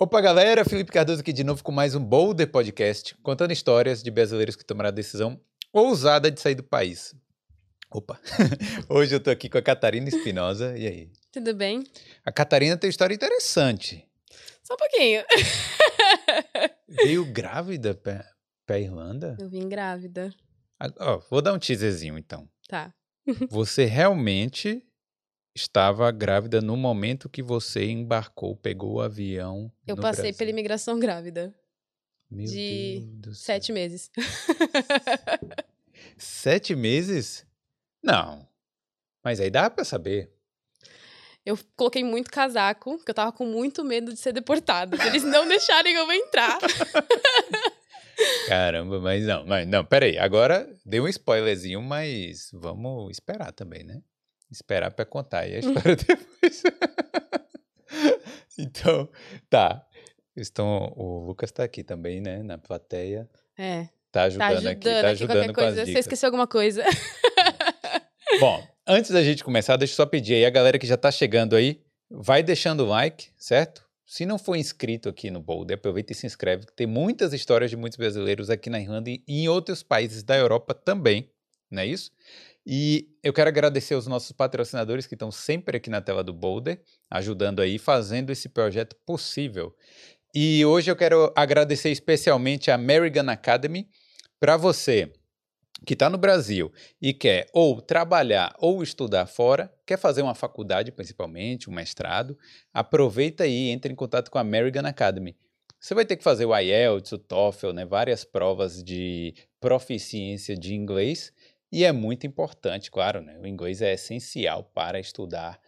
Opa, galera! Felipe Cardoso aqui de novo com mais um Boulder Podcast, contando histórias de brasileiros que tomaram a decisão ousada de sair do país. Opa! Hoje eu tô aqui com a Catarina Espinosa. E aí? Tudo bem? A Catarina tem uma história interessante. Só um pouquinho. Veio grávida pra, pra Irlanda? Eu vim grávida. Ah, ó, vou dar um teaserzinho então. Tá. Você realmente estava grávida no momento que você embarcou, pegou o avião. Eu passei Brasil. pela imigração grávida. Meu de. Sete meses. Sete meses? Não. Mas aí dá pra saber. Eu coloquei muito casaco, porque eu tava com muito medo de ser deportada. de Eles não deixarem eu entrar. Caramba, mas não, mas não, peraí. Agora deu um spoilerzinho, mas vamos esperar também, né? Esperar pra contar aí a história depois. então, tá. Estão, o Lucas tá aqui também, né? Na plateia. É. Tá Tá ajudando, ajudando aqui, tá aqui ajudando qualquer com as coisa. Você dicas. esqueceu alguma coisa? Bom, antes da gente começar, deixa eu só pedir aí, a galera que já tá chegando aí, vai deixando o like, certo? Se não for inscrito aqui no Boulder, aproveita e se inscreve, que tem muitas histórias de muitos brasileiros aqui na Irlanda e em outros países da Europa também, não é isso? E eu quero agradecer aos nossos patrocinadores que estão sempre aqui na tela do Boulder, ajudando aí, fazendo esse projeto possível. E hoje eu quero agradecer especialmente a American Academy, para você que está no Brasil e quer ou trabalhar ou estudar fora, quer fazer uma faculdade principalmente, um mestrado, aproveita aí e entre em contato com a American Academy. Você vai ter que fazer o IELTS, o TOEFL, né, várias provas de proficiência de inglês e é muito importante, claro, né, o inglês é essencial para estudar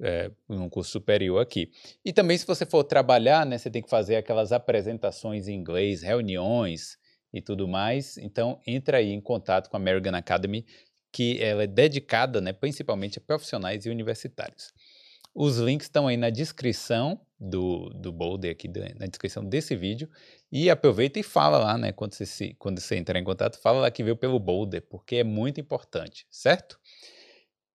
é, num curso superior aqui. E também se você for trabalhar, né, você tem que fazer aquelas apresentações em inglês, reuniões, e tudo mais. Então, entra aí em contato com a American Academy, que ela é dedicada né, principalmente a profissionais e universitários. Os links estão aí na descrição do, do Boulder, aqui na descrição desse vídeo. E aproveita e fala lá, né? Quando você, se, quando você entrar em contato, fala lá que veio pelo Boulder, porque é muito importante, certo?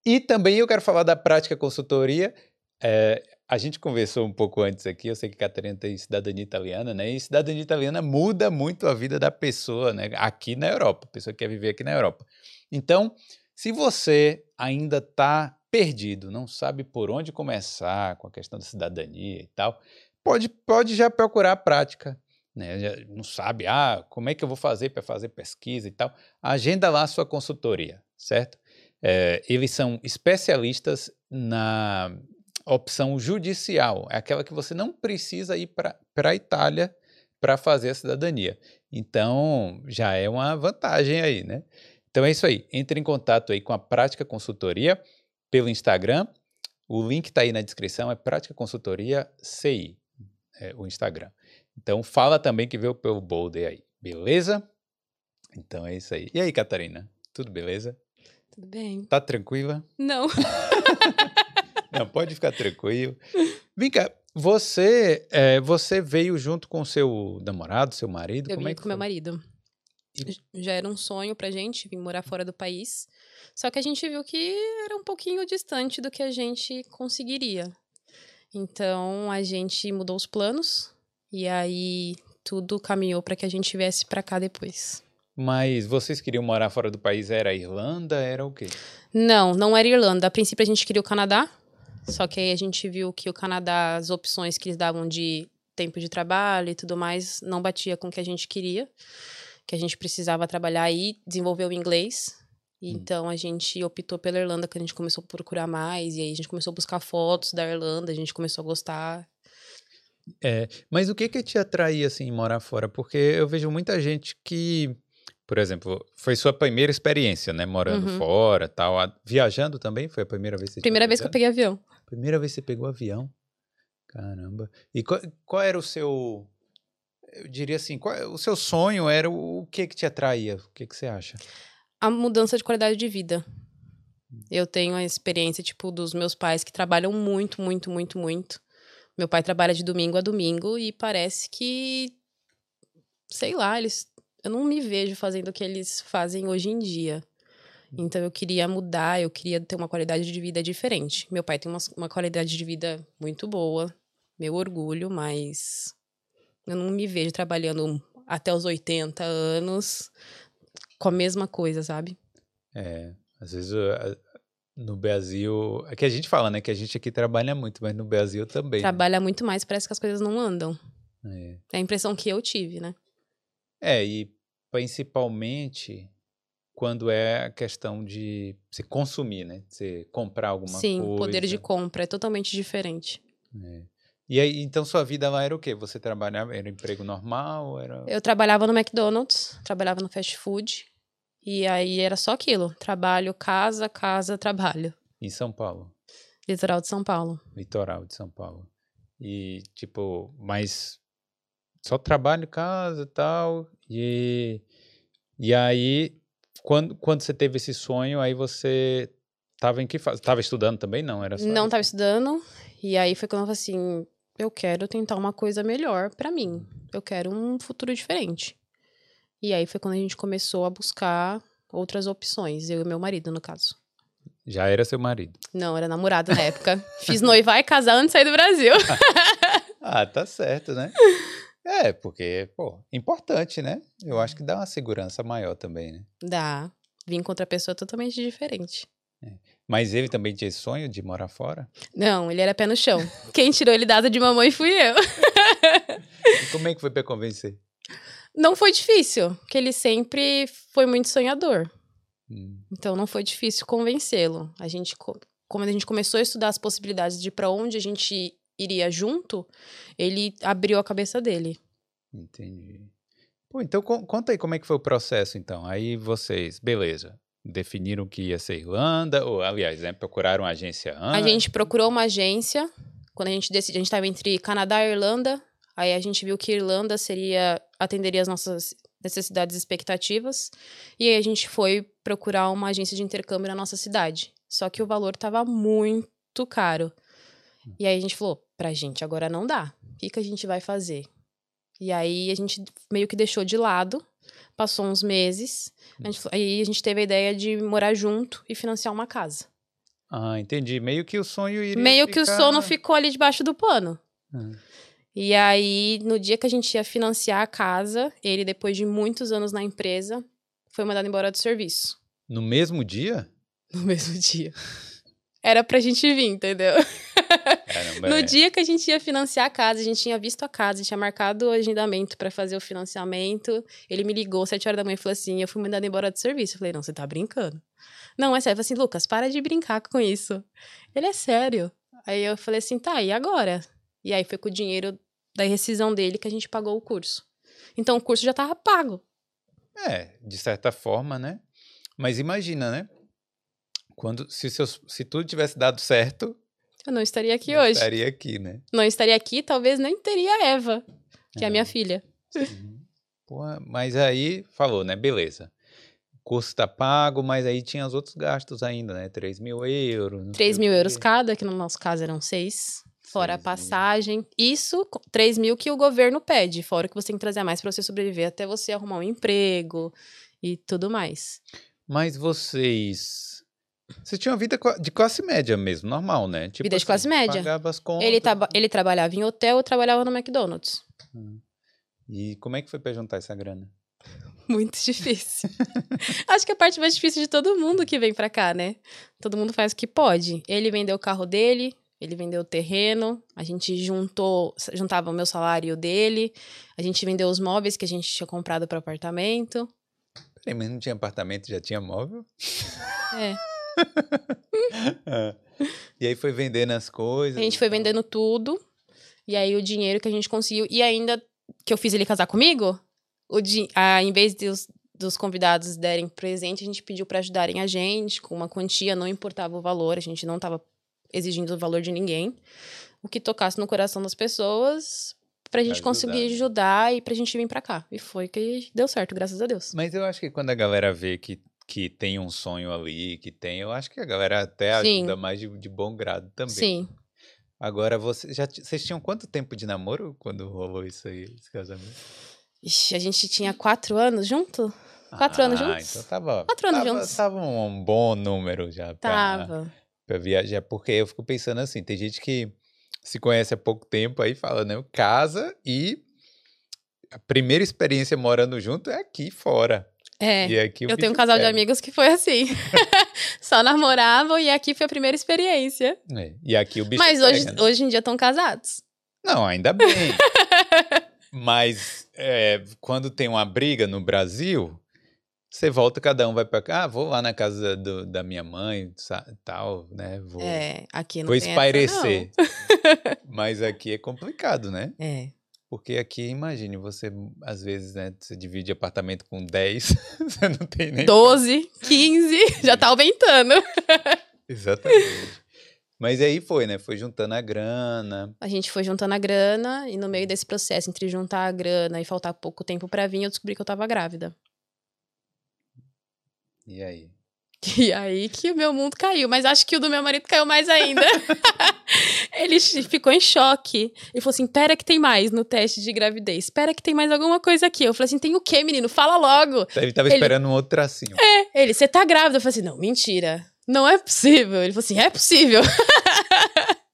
E também eu quero falar da prática consultoria. É, a gente conversou um pouco antes aqui, eu sei que Catarina tem cidadania italiana, né? E cidadania italiana muda muito a vida da pessoa, né? Aqui na Europa, a pessoa que quer viver aqui na Europa. Então, se você ainda está perdido, não sabe por onde começar com a questão da cidadania e tal, pode, pode já procurar a prática. Né? Já não sabe, ah, como é que eu vou fazer para fazer pesquisa e tal. Agenda lá a sua consultoria, certo? É, eles são especialistas na opção judicial, é aquela que você não precisa ir para a Itália para fazer a cidadania. Então, já é uma vantagem aí, né? Então é isso aí. Entre em contato aí com a Prática Consultoria pelo Instagram. O link está aí na descrição, é Prática Consultoria CI, é o Instagram. Então fala também que veio pelo Boulder aí, beleza? Então é isso aí. E aí, Catarina? Tudo beleza? Tudo bem? Tá tranquila? Não. Não, pode ficar tranquilo. Vem cá, você, é, você veio junto com seu namorado, seu marido? Eu Como vim é que com meu foi? marido. J- Já era um sonho pra gente vir morar fora do país. Só que a gente viu que era um pouquinho distante do que a gente conseguiria. Então a gente mudou os planos e aí tudo caminhou pra que a gente viesse pra cá depois. Mas vocês queriam morar fora do país? Era Irlanda? Era o quê? Não, não era Irlanda. A princípio a gente queria o Canadá, só que aí a gente viu que o Canadá, as opções que eles davam de tempo de trabalho e tudo mais, não batia com o que a gente queria, que a gente precisava trabalhar e desenvolver o inglês. Hum. Então a gente optou pela Irlanda, que a gente começou a procurar mais, e aí a gente começou a buscar fotos da Irlanda, a gente começou a gostar. É, mas o que que te atraía assim em morar fora? Porque eu vejo muita gente que, por exemplo, foi sua primeira experiência, né, morando Uhum. fora, tal, a- viajando também? Foi a primeira vez que você Primeira vez que eu peguei avião. Primeira vez que você pegou avião? Caramba. E qual, qual era o seu, eu diria assim, qual, o seu sonho era o, o que que te atraía? O que que você acha? A mudança de qualidade de vida. Eu tenho a experiência, tipo, dos meus pais que trabalham muito, muito, muito, muito. Meu pai trabalha de domingo a domingo e parece que. Sei lá, eles. Eu não me vejo fazendo o que eles fazem hoje em dia. Então eu queria mudar, eu queria ter uma qualidade de vida diferente. Meu pai tem uma, uma qualidade de vida muito boa, meu orgulho, mas Eu não me vejo trabalhando até os 80 anos com a mesma coisa, sabe? É, às vezes no Brasil. É que a gente fala, né? Que a gente aqui trabalha muito, mas no Brasil também. Né? Trabalha né? muito mais, parece que as coisas não andam. É. é a impressão que eu tive, né? É, e principalmente quando é a questão de você consumir, né? Você comprar alguma Sim, coisa. Sim, o poder de compra é totalmente diferente. É. E aí, então sua vida lá era o quê? Você trabalhava, era emprego normal? Era... Eu trabalhava no McDonald's, trabalhava no fast food. E aí era só aquilo: trabalho, casa, casa, trabalho. Em São Paulo? Litoral de São Paulo. Litoral de São Paulo. E, tipo, mas só trabalho, casa e tal. E, e aí, quando, quando você teve esse sonho, aí você tava em que fase? Tava estudando também? Não, era só Não isso? tava estudando. E aí foi quando eu falei assim: eu quero tentar uma coisa melhor para mim. Eu quero um futuro diferente. E aí foi quando a gente começou a buscar outras opções, eu e meu marido, no caso. Já era seu marido? Não, era namorado na época. Fiz noivar e casar antes de sair do Brasil. ah, tá certo, né? É, porque, pô, importante, né? Eu acho que dá uma segurança maior também, né? Dá. Vim com outra pessoa totalmente diferente. É. Mas ele também tinha esse sonho de morar fora? Não, ele era pé no chão. Quem tirou ele da asa de mamãe fui eu. e como é que foi pra convencer? Não foi difícil, porque ele sempre foi muito sonhador. Hum. Então não foi difícil convencê-lo. A gente, como a gente começou a estudar as possibilidades de para onde a gente iria junto, ele abriu a cabeça dele. Entendi. Pô, então conta aí como é que foi o processo, então. Aí vocês, beleza, definiram que ia ser Irlanda, ou aliás, né, procuraram uma agência antes? A gente procurou uma agência, quando a gente decidiu, a gente estava entre Canadá e Irlanda, Aí a gente viu que Irlanda seria atenderia as nossas necessidades e expectativas. E aí a gente foi procurar uma agência de intercâmbio na nossa cidade. Só que o valor estava muito caro. E aí a gente falou, pra gente agora não dá. O que, que a gente vai fazer? E aí a gente meio que deixou de lado. Passou uns meses. A gente, aí a gente teve a ideia de morar junto e financiar uma casa. Ah, entendi. Meio que o sonho iria Meio ficar... que o sono ficou ali debaixo do pano. Ah. E aí, no dia que a gente ia financiar a casa, ele, depois de muitos anos na empresa, foi mandado embora do serviço. No mesmo dia? No mesmo dia. Era pra gente vir, entendeu? Caramba, no é. dia que a gente ia financiar a casa, a gente tinha visto a casa, tinha marcado o agendamento para fazer o financiamento. Ele me ligou às 7 horas da manhã e falou assim: Eu fui mandado embora do serviço. Eu falei: Não, você tá brincando. Não, é sério. Eu falei assim: Lucas, para de brincar com isso. Ele é sério. Aí eu falei assim: Tá, e agora? E aí foi com o dinheiro da rescisão dele que a gente pagou o curso. Então o curso já estava pago. É, de certa forma, né? Mas imagina, né? Quando se, seus, se tudo tivesse dado certo, eu não estaria aqui não hoje. Estaria aqui, né? Não estaria aqui, talvez nem teria a Eva, que é, é a minha filha. Porra, mas aí falou, né? Beleza. O curso está pago, mas aí tinha os outros gastos ainda, né? 3 mil euros. 3 mil euros cada, que no nosso caso eram seis. Fora a passagem. Isso, 3 mil que o governo pede. Fora que você tem que trazer mais para você sobreviver até você arrumar um emprego e tudo mais. Mas vocês. Você tinha uma vida de classe média mesmo, normal, né? Tipo vida assim, de classe média. Pagava as contas. Ele, ele trabalhava em hotel, eu trabalhava no McDonald's. Hum. E como é que foi para juntar essa grana? Muito difícil. Acho que a parte mais difícil de todo mundo que vem para cá, né? Todo mundo faz o que pode. Ele vendeu o carro dele, ele vendeu o terreno, a gente juntou, juntava o meu salário dele, a gente vendeu os móveis que a gente tinha comprado para apartamento. Peraí, mas não tinha apartamento, já tinha móvel? É. ah. E aí foi vendendo as coisas. A gente foi vendendo tudo. E aí o dinheiro que a gente conseguiu. E ainda que eu fiz ele casar comigo, o di... ah, em vez de os, dos convidados derem presente, a gente pediu para ajudarem a gente com uma quantia, não importava o valor, a gente não estava exigindo o valor de ninguém. O que tocasse no coração das pessoas pra gente ajudar. conseguir ajudar e pra gente vir pra cá. E foi que deu certo, graças a Deus. Mas eu acho que quando a galera vê que, que tem um sonho ali, que tem, eu acho que a galera até Sim. ajuda mais de, de bom grado também. Sim. Agora, você, já, vocês tinham quanto tempo de namoro quando rolou isso aí, esse casamento? Ixi, a gente tinha quatro anos junto? Quatro ah, anos juntos? Então tava. Quatro anos tava, juntos. Tava um bom número já. Pra, tava para viajar, porque eu fico pensando assim, tem gente que se conhece há pouco tempo aí fala, né, casa e a primeira experiência morando junto é aqui fora. É. E aqui o Eu tenho um casal de amigos que foi assim. Só namoravam e aqui foi a primeira experiência. É, E aqui o bicho Mas hoje, pega, né? hoje em dia estão casados. Não, ainda bem. Mas é, quando tem uma briga no Brasil, você volta, cada um vai pra cá. Ah, vou lá na casa do- da minha mãe, tal, né? Vou, É, aqui não vou espairecer. Mas aqui é complicado, né? Essa, não. É. Porque aqui, imagine, você, às vezes, né, você divide apartamento com 10, você não tem nem... 12, 15, já tá aumentando. Exatamente. Mas aí foi, né? Foi juntando a grana. A gente foi juntando a grana e no meio desse processo, entre juntar a grana e faltar pouco tempo pra vir, eu descobri que eu tava grávida. E aí? E aí que o meu mundo caiu, mas acho que o do meu marido caiu mais ainda. Ele ficou em choque. Ele falou assim: pera que tem mais no teste de gravidez. Espera que tem mais alguma coisa aqui. Eu falei assim: tem o quê, menino? Fala logo. Ele tava Ele- esperando um outro tracinho. Ele, você tá grávida? Eu falei assim: não, mentira. Não é possível. Ele falou assim: é possível.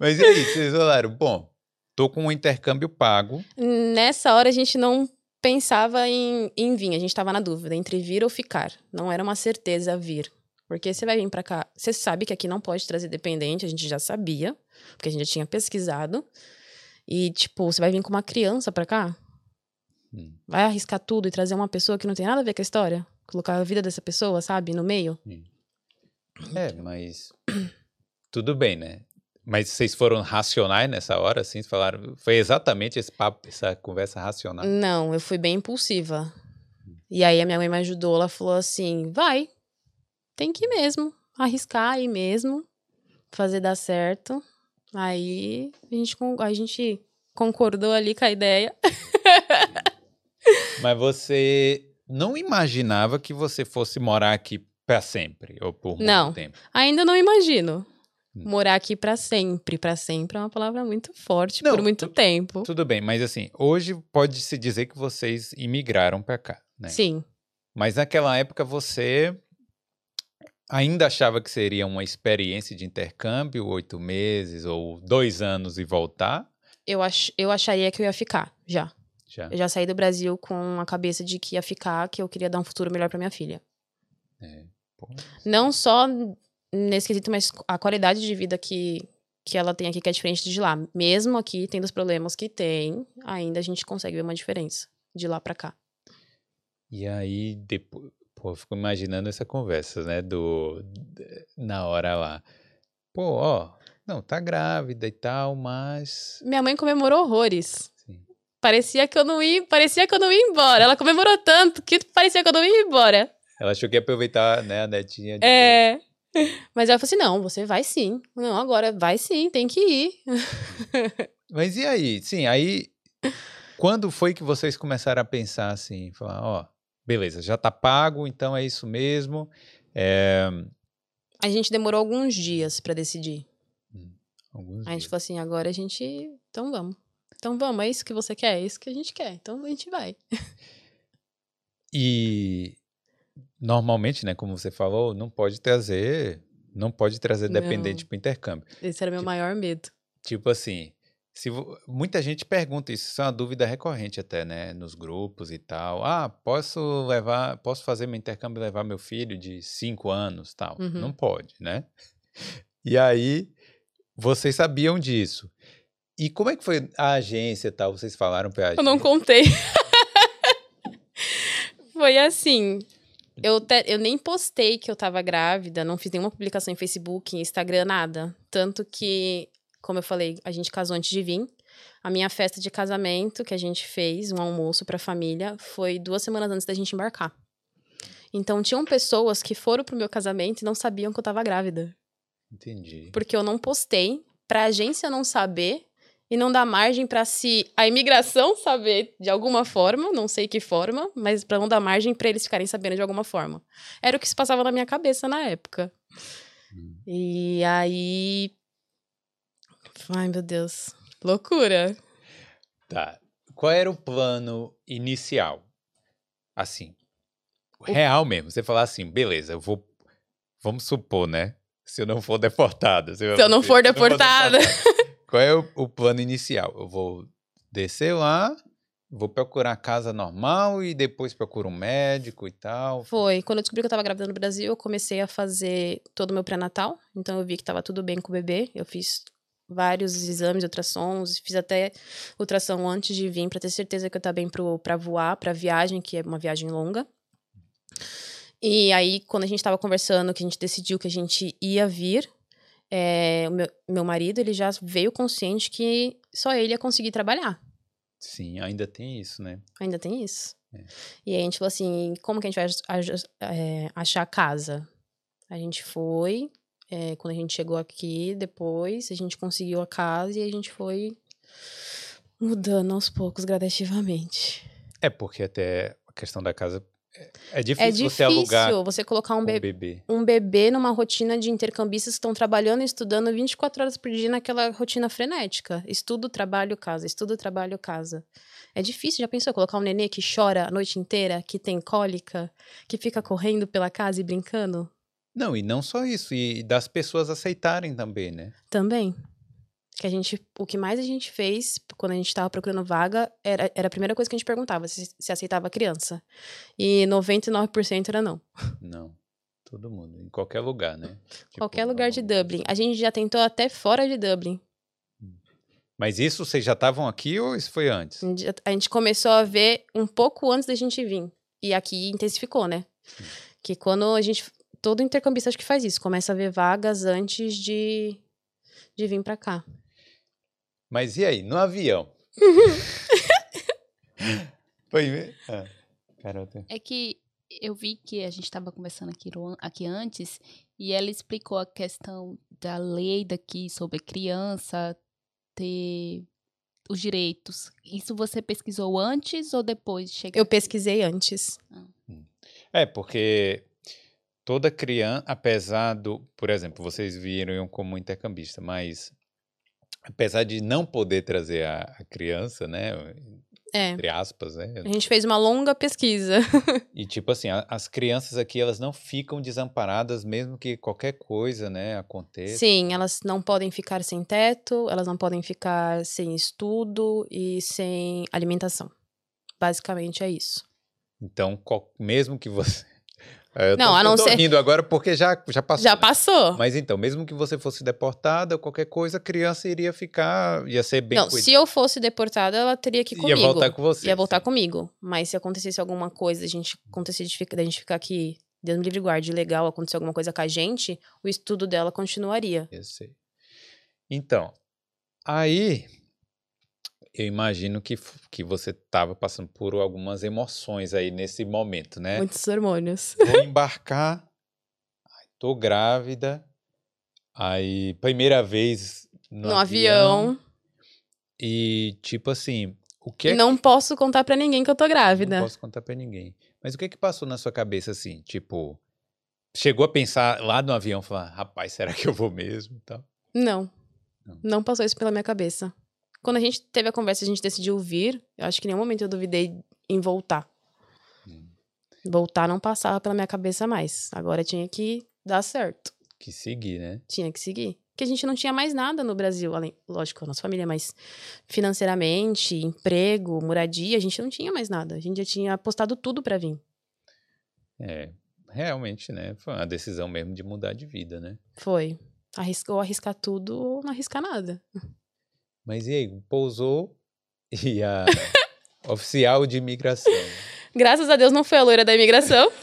Mas e aí, vocês falaram, bom, tô com um intercâmbio pago. Nessa hora a gente não pensava em, em vir, a gente tava na dúvida entre vir ou ficar. Não era uma certeza vir. Porque você vai vir pra cá, você sabe que aqui não pode trazer dependente, a gente já sabia, porque a gente já tinha pesquisado. E, tipo, você vai vir com uma criança pra cá? Hum. Vai arriscar tudo e trazer uma pessoa que não tem nada a ver com a história? Colocar a vida dessa pessoa, sabe, no meio? É, mas tudo bem, né? Mas vocês foram racionais nessa hora, assim? Falaram, foi exatamente esse papo, essa conversa racional. Não, eu fui bem impulsiva. E aí a minha mãe me ajudou, ela falou assim: vai, tem que ir mesmo, arriscar aí mesmo, fazer dar certo. Aí a gente, a gente concordou ali com a ideia. Mas você não imaginava que você fosse morar aqui pra sempre, ou por muito Não. tempo. Ainda não imagino. Morar aqui pra sempre. Pra sempre é uma palavra muito forte Não, por muito tu- tempo. Tudo bem, mas assim, hoje pode-se dizer que vocês imigraram pra cá, né? Sim. Mas naquela época você ainda achava que seria uma experiência de intercâmbio, oito meses ou dois anos e voltar? Eu, ach, eu acharia que eu ia ficar, já. Já. Eu já saí do Brasil com a cabeça de que ia ficar, que eu queria dar um futuro melhor pra minha filha. É. Não só nesse quesito, mas a qualidade de vida que, que ela tem aqui, que é diferente de lá. Mesmo aqui, tendo os problemas que tem, ainda a gente consegue ver uma diferença de lá pra cá. E aí, depois, pô, eu fico imaginando essa conversa, né, do, na hora lá. Pô, ó, não, tá grávida e tal, mas... Minha mãe comemorou horrores. Sim. Parecia que eu não ia, parecia que eu não ia embora. Ela comemorou tanto que parecia que eu não ia embora. Ela achou que ia aproveitar, né, a netinha. de- É. Mas ela falou assim: não, você vai sim. Não, agora vai sim, tem que ir. Mas e aí? Sim, aí, quando foi que vocês começaram a pensar assim, falar, ó, beleza, já tá pago, então é isso mesmo, é... A gente demorou alguns dias pra decidir. Alguns Aí a gente dias. falou assim: agora a gente. Então vamos. Então vamos, é isso que você quer? É isso que a gente quer. Então a gente vai. E normalmente, né, como você falou, não pode trazer, não pode trazer dependente para intercâmbio. Esse era meu Tipo- maior medo. Tipo assim, se muita gente pergunta isso, isso é uma dúvida recorrente até, né, nos grupos e tal. Ah, posso levar, posso fazer meu intercâmbio e levar meu filho de cinco anos, tal? Uhum. Não pode, né? E aí vocês sabiam disso. E como é que foi a agência e tal? Vocês falaram pra agência? Eu não contei. Foi assim. Eu, te- eu nem postei que eu tava grávida, não fiz nenhuma publicação em Facebook, em Instagram, nada. Tanto que, como eu falei, a gente casou antes de vir. A minha festa de casamento que a gente fez, um almoço pra família, foi duas semanas antes da gente embarcar. Então, tinham pessoas que foram pro meu casamento e não sabiam que eu tava grávida. Entendi. Porque eu não postei, pra agência não saber e não dar margem pra se a imigração saber de alguma forma, não sei que forma, mas pra não dar margem pra eles ficarem sabendo de alguma forma. Era o que se passava na minha cabeça na época. Hum. E aí Ai, meu Deus. Loucura. Tá. Qual era o plano inicial? Assim, real mesmo. Você falar assim, beleza, eu vou. Vamos supor, né? Se eu não for deportada. Se eu não for deportada. Qual é o, o plano inicial? Eu vou descer lá vou procurar casa normal e depois procuro um médico e tal. Foi. Quando eu descobri que eu tava grávida no Brasil, eu comecei a fazer todo o meu pré-natal. Então eu vi que tava tudo bem com o bebê. Eu fiz vários exames, ultrassons, fiz até ultrassom antes de vir para ter certeza que eu tava bem pro, pra voar, pra viagem, que é uma viagem longa. E aí, quando a gente tava conversando, que a gente decidiu que a gente ia vir, é, o meu, meu marido, ele já veio consciente que só ele ia conseguir trabalhar. Sim, ainda tem isso, né? Ainda tem isso. É. E aí a gente falou assim, como que a gente vai é, achar casa? A gente foi, é, quando a gente chegou aqui, depois a gente conseguiu a casa e a gente foi mudando aos poucos, gradativamente. É porque até a questão da casa é, é É difícil, difícil você alugar você colocar um, um be- bebê. um bebê numa rotina de intercambistas que estão trabalhando e estudando 24 horas por dia naquela rotina frenética. Estudo, trabalho, casa. Estudo, trabalho, casa. É difícil, já pensou? Colocar um nenê que chora a noite inteira, que tem cólica, que fica correndo pela casa e brincando? Não, e não só isso, e das pessoas aceitarem também, né? Também. Que a gente, o que mais a gente fez quando a gente estava procurando vaga era, era a primeira coisa que a gente perguntava, se, se aceitava criança. E 99% era não. Não. Todo mundo, em qualquer lugar, né? Tipo, Qualquer lugar de Dublin. A gente já tentou até fora de Dublin. Mas isso vocês já estavam aqui ou isso foi antes? A gente- começou a ver um pouco antes da gente vir. E aqui intensificou, né? Que quando a gente. Todo intercambista acho que faz isso. Começa a ver vagas antes de, de vir pra cá. Mas e aí, no avião? foi mesmo? Ah, garota. É que eu vi que a gente estava conversando aqui, aqui antes e ela explicou a questão da lei daqui sobre criança ter os direitos. Isso você pesquisou antes ou depois de chegar? Eu pesquisei antes. É, porque toda criança, apesar do, por exemplo, vocês viram como intercambista, mas apesar de não poder trazer a, a criança, né, É. entre aspas, né, A gente fez uma longa pesquisa. e tipo assim, a- as crianças aqui elas não ficam desamparadas mesmo que qualquer coisa, né, aconteça. Sim, elas não podem ficar sem teto, elas não podem ficar sem estudo e sem alimentação. Basicamente é isso. Então, qual- mesmo que você É, eu Não, tô, a não eu tô ser- rindo agora porque já, já passou. Já né? passou. Mas então, mesmo que você fosse deportada ou qualquer coisa, a criança iria ficar, ia ser bem não, cuidada. se eu fosse deportada, ela teria que ir Ia comigo. voltar com você. Ia voltar sim. comigo. Mas se acontecesse alguma coisa, a gente acontecesse de ficar, da gente ficar aqui, Deus me livre guarde, legal, acontecer alguma coisa com a gente, o estudo dela continuaria. Eu sei. Então, aí eu imagino que, que você estava passando por algumas emoções aí nesse momento, né? Muitos hormônios. Vou embarcar, tô grávida, aí primeira vez no, No, avião. E tipo assim, o que é não posso contar pra ninguém que eu tô que grávida. não posso contar pra ninguém. Mas o que que passou na sua cabeça assim, tipo, chegou a pensar lá no avião, falar, rapaz, será que eu vou mesmo, tal? Não. Não. Não passou isso pela minha cabeça. Quando a gente teve a conversa, a gente decidiu vir. Eu acho que em nenhum momento eu duvidei em voltar. Hum. Voltar não passava pela minha cabeça mais. Agora tinha que dar certo. Que seguir, né? Tinha que seguir. Porque a gente não tinha mais nada no Brasil, além, lógico, a nossa família, mas financeiramente, emprego, moradia, a gente não tinha mais nada. A gente já tinha apostado tudo pra vir. É, realmente, né? Foi uma decisão mesmo de mudar de vida, né? Foi. Arriscou arriscar tudo ou não arriscar nada. Mas e aí, pousou e a oficial de imigração. Graças a Deus não foi a loira da imigração.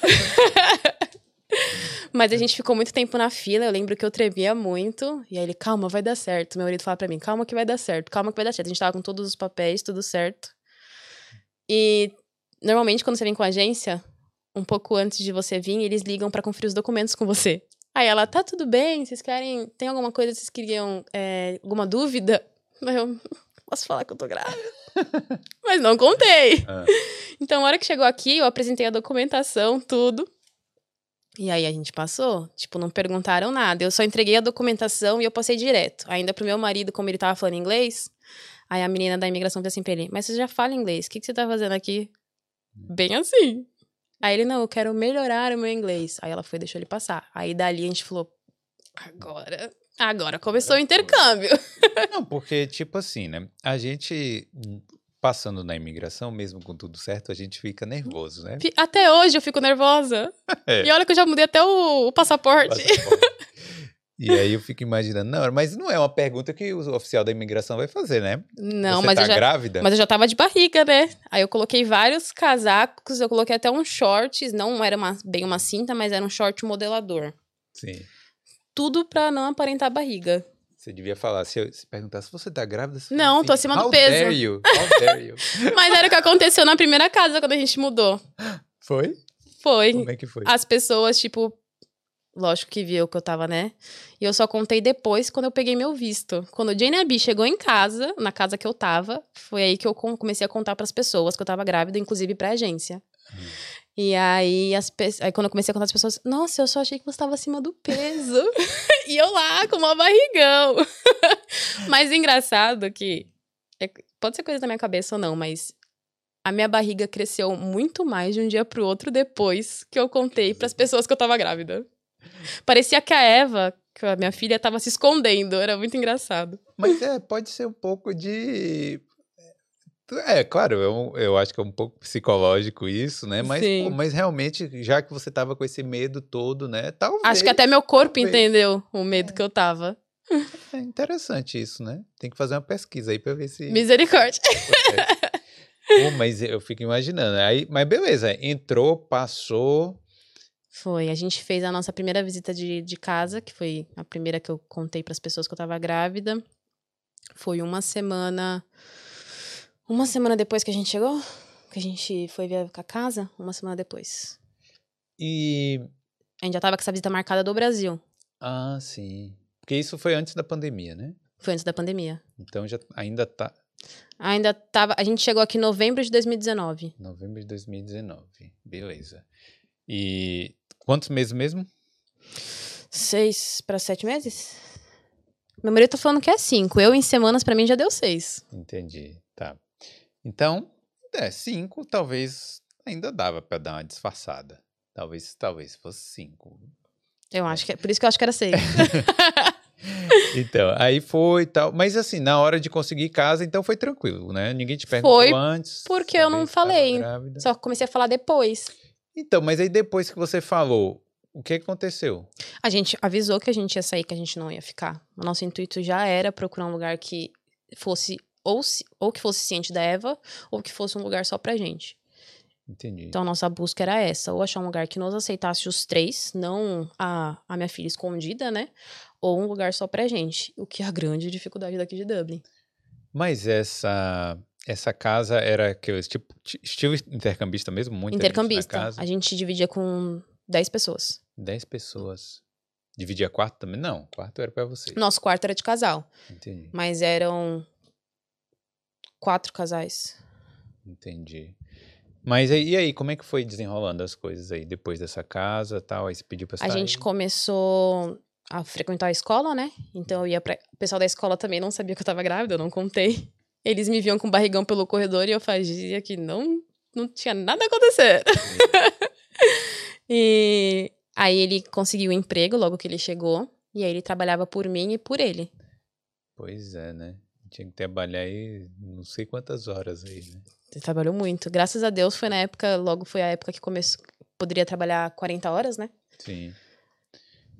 Mas a gente ficou muito tempo na fila. Eu lembro que eu tremia muito. E aí ele, calma, vai dar certo. Meu marido falava pra mim, calma que vai dar certo, calma que vai dar certo. A gente tava com todos os papéis, tudo certo. E normalmente, quando você vem com a agência, um pouco antes de você vir, eles ligam pra conferir os documentos com você. Aí ela, tá tudo bem? Vocês querem. Tem alguma coisa que vocês queriam. é, alguma dúvida? Aí eu, posso falar que eu tô grávida? Mas não contei. Ah, Então, a hora que chegou aqui, eu apresentei a documentação, tudo. E aí a gente passou. Tipo, não perguntaram nada. Eu só entreguei a documentação e eu passei direto. Ainda pro meu marido, como ele tava falando inglês, aí a menina da imigração falou assim pra ele: Mas você já fala inglês, o que, que você tá fazendo aqui? Bem assim. Aí ele, não, eu quero melhorar o meu inglês. Aí ela foi e deixou ele passar. Aí dali a gente falou: Agora. Agora começou o intercâmbio. Não, porque, tipo assim, né? A gente. passando na imigração, mesmo com tudo certo, a gente fica nervoso, né? Até hoje eu fico nervosa. É. E olha que eu já mudei até o, o passaporte. Passaporte. E aí eu fico imaginando, não, mas não é uma pergunta que o oficial da imigração vai fazer, né? Não, Você mas tá eu já. grávida? Mas eu já tava de barriga, né? Aí eu coloquei vários casacos, eu coloquei até uns shorts, não era uma- bem uma cinta, mas era um short modelador. Sim. Tudo pra não aparentar a barriga. Você devia falar, se eu se perguntar se você tá grávida, você Não, fala tô acima do peso." Dare you? How dare you? Mas era o que aconteceu na primeira casa quando a gente mudou. Foi? Foi. Como é que foi? As pessoas, tipo, lógico que viu que eu tava, né? E eu só contei depois quando eu peguei meu visto. Quando o Jane Abi chegou em casa, na casa que eu tava, foi aí que eu com- comecei a contar pras pessoas que eu tava grávida, inclusive pra agência. E aí, as pe- aí quando eu comecei a contar as pessoas, nossa, eu só achei que você estava acima do peso. e eu lá, com uma barrigão. mas engraçado que. é- pode ser coisa da minha cabeça ou não, mas a minha barriga cresceu muito mais de um dia pro outro depois que eu contei pras pessoas que eu tava grávida. Parecia que a Eva, que a minha filha, tava se escondendo. Era muito engraçado. Mas é, pode ser um pouco de. É, claro, eu, eu acho que é um pouco psicológico isso, né? Mas, Sim. mas realmente, já que você tava com esse medo todo, né? Talvez. Acho que até meu corpo talvez. entendeu o medo que eu tava. É interessante isso, né? Tem que fazer uma pesquisa aí pra ver se. Misericórdia. Pô, mas eu fico imaginando. Aí, mas beleza, entrou, passou. Foi, a gente fez a nossa primeira visita de, de casa, que foi a primeira que eu contei para as pessoas que eu tava grávida. Foi uma semana. Uma semana depois que a gente chegou, que a gente foi ver a casa, uma semana depois. E. A gente já tava com essa visita marcada do Brasil. Ah, sim. Porque isso foi antes da pandemia, né? Foi antes da pandemia. Então já ainda tá. Ainda tava. A gente chegou aqui em novembro de 2019. Novembro de 2019. Beleza. E quantos meses mesmo? Seis para sete meses? Meu marido tá falando que é cinco. Eu, em semanas, para mim, já deu seis. Entendi. Então, é, cinco talvez ainda dava pra dar uma disfarçada. Talvez, talvez fosse cinco. Eu acho que é. Por isso que eu acho que era seis. Então, aí foi e tal. Mas assim, na hora de conseguir casa, então foi tranquilo, né? Ninguém te perguntou Foi, antes. porque eu não falei. Só comecei a falar depois. Então, mas aí depois que você falou, o que aconteceu? A gente avisou que a gente ia sair, que a gente não ia ficar. O nosso intuito já era procurar um lugar que fosse ou, ci- ou que fosse ciente da Eva, ou que fosse um lugar só pra gente. Entendi. Então a nossa busca era essa, ou achar um lugar que nos aceitasse os três, não a, a minha filha escondida, né? Ou um lugar só pra gente. O que é a grande dificuldade daqui de Dublin. Mas essa essa casa era que tipo ti- estilo intercambista mesmo, na Intercambista. A gente dividia com 10 pessoas. Dez pessoas. Dividia quarto também? Não, quarto era pra você. Nosso quarto era de casal, Entendi. mas eram quatro casais. Entendi. Mas e aí, como é que foi desenrolando as coisas aí depois dessa casa, e tal? Aí você pediu pra A sair? gente começou a frequentar a escola, né? Então eu ia pra... O pessoal da escola também não sabia que eu tava grávida, eu não contei. Eles me viam com barrigão pelo corredor e eu fazia que não, não tinha nada acontecendo. e aí ele conseguiu um emprego logo que ele chegou. E aí ele trabalhava por mim e por ele. Pois é, né? Tinha que trabalhar aí não sei quantas horas aí, né? Ele trabalhou muito. Graças a Deus foi na época, logo foi a época que começou. Poderia trabalhar 40 horas, né? Sim.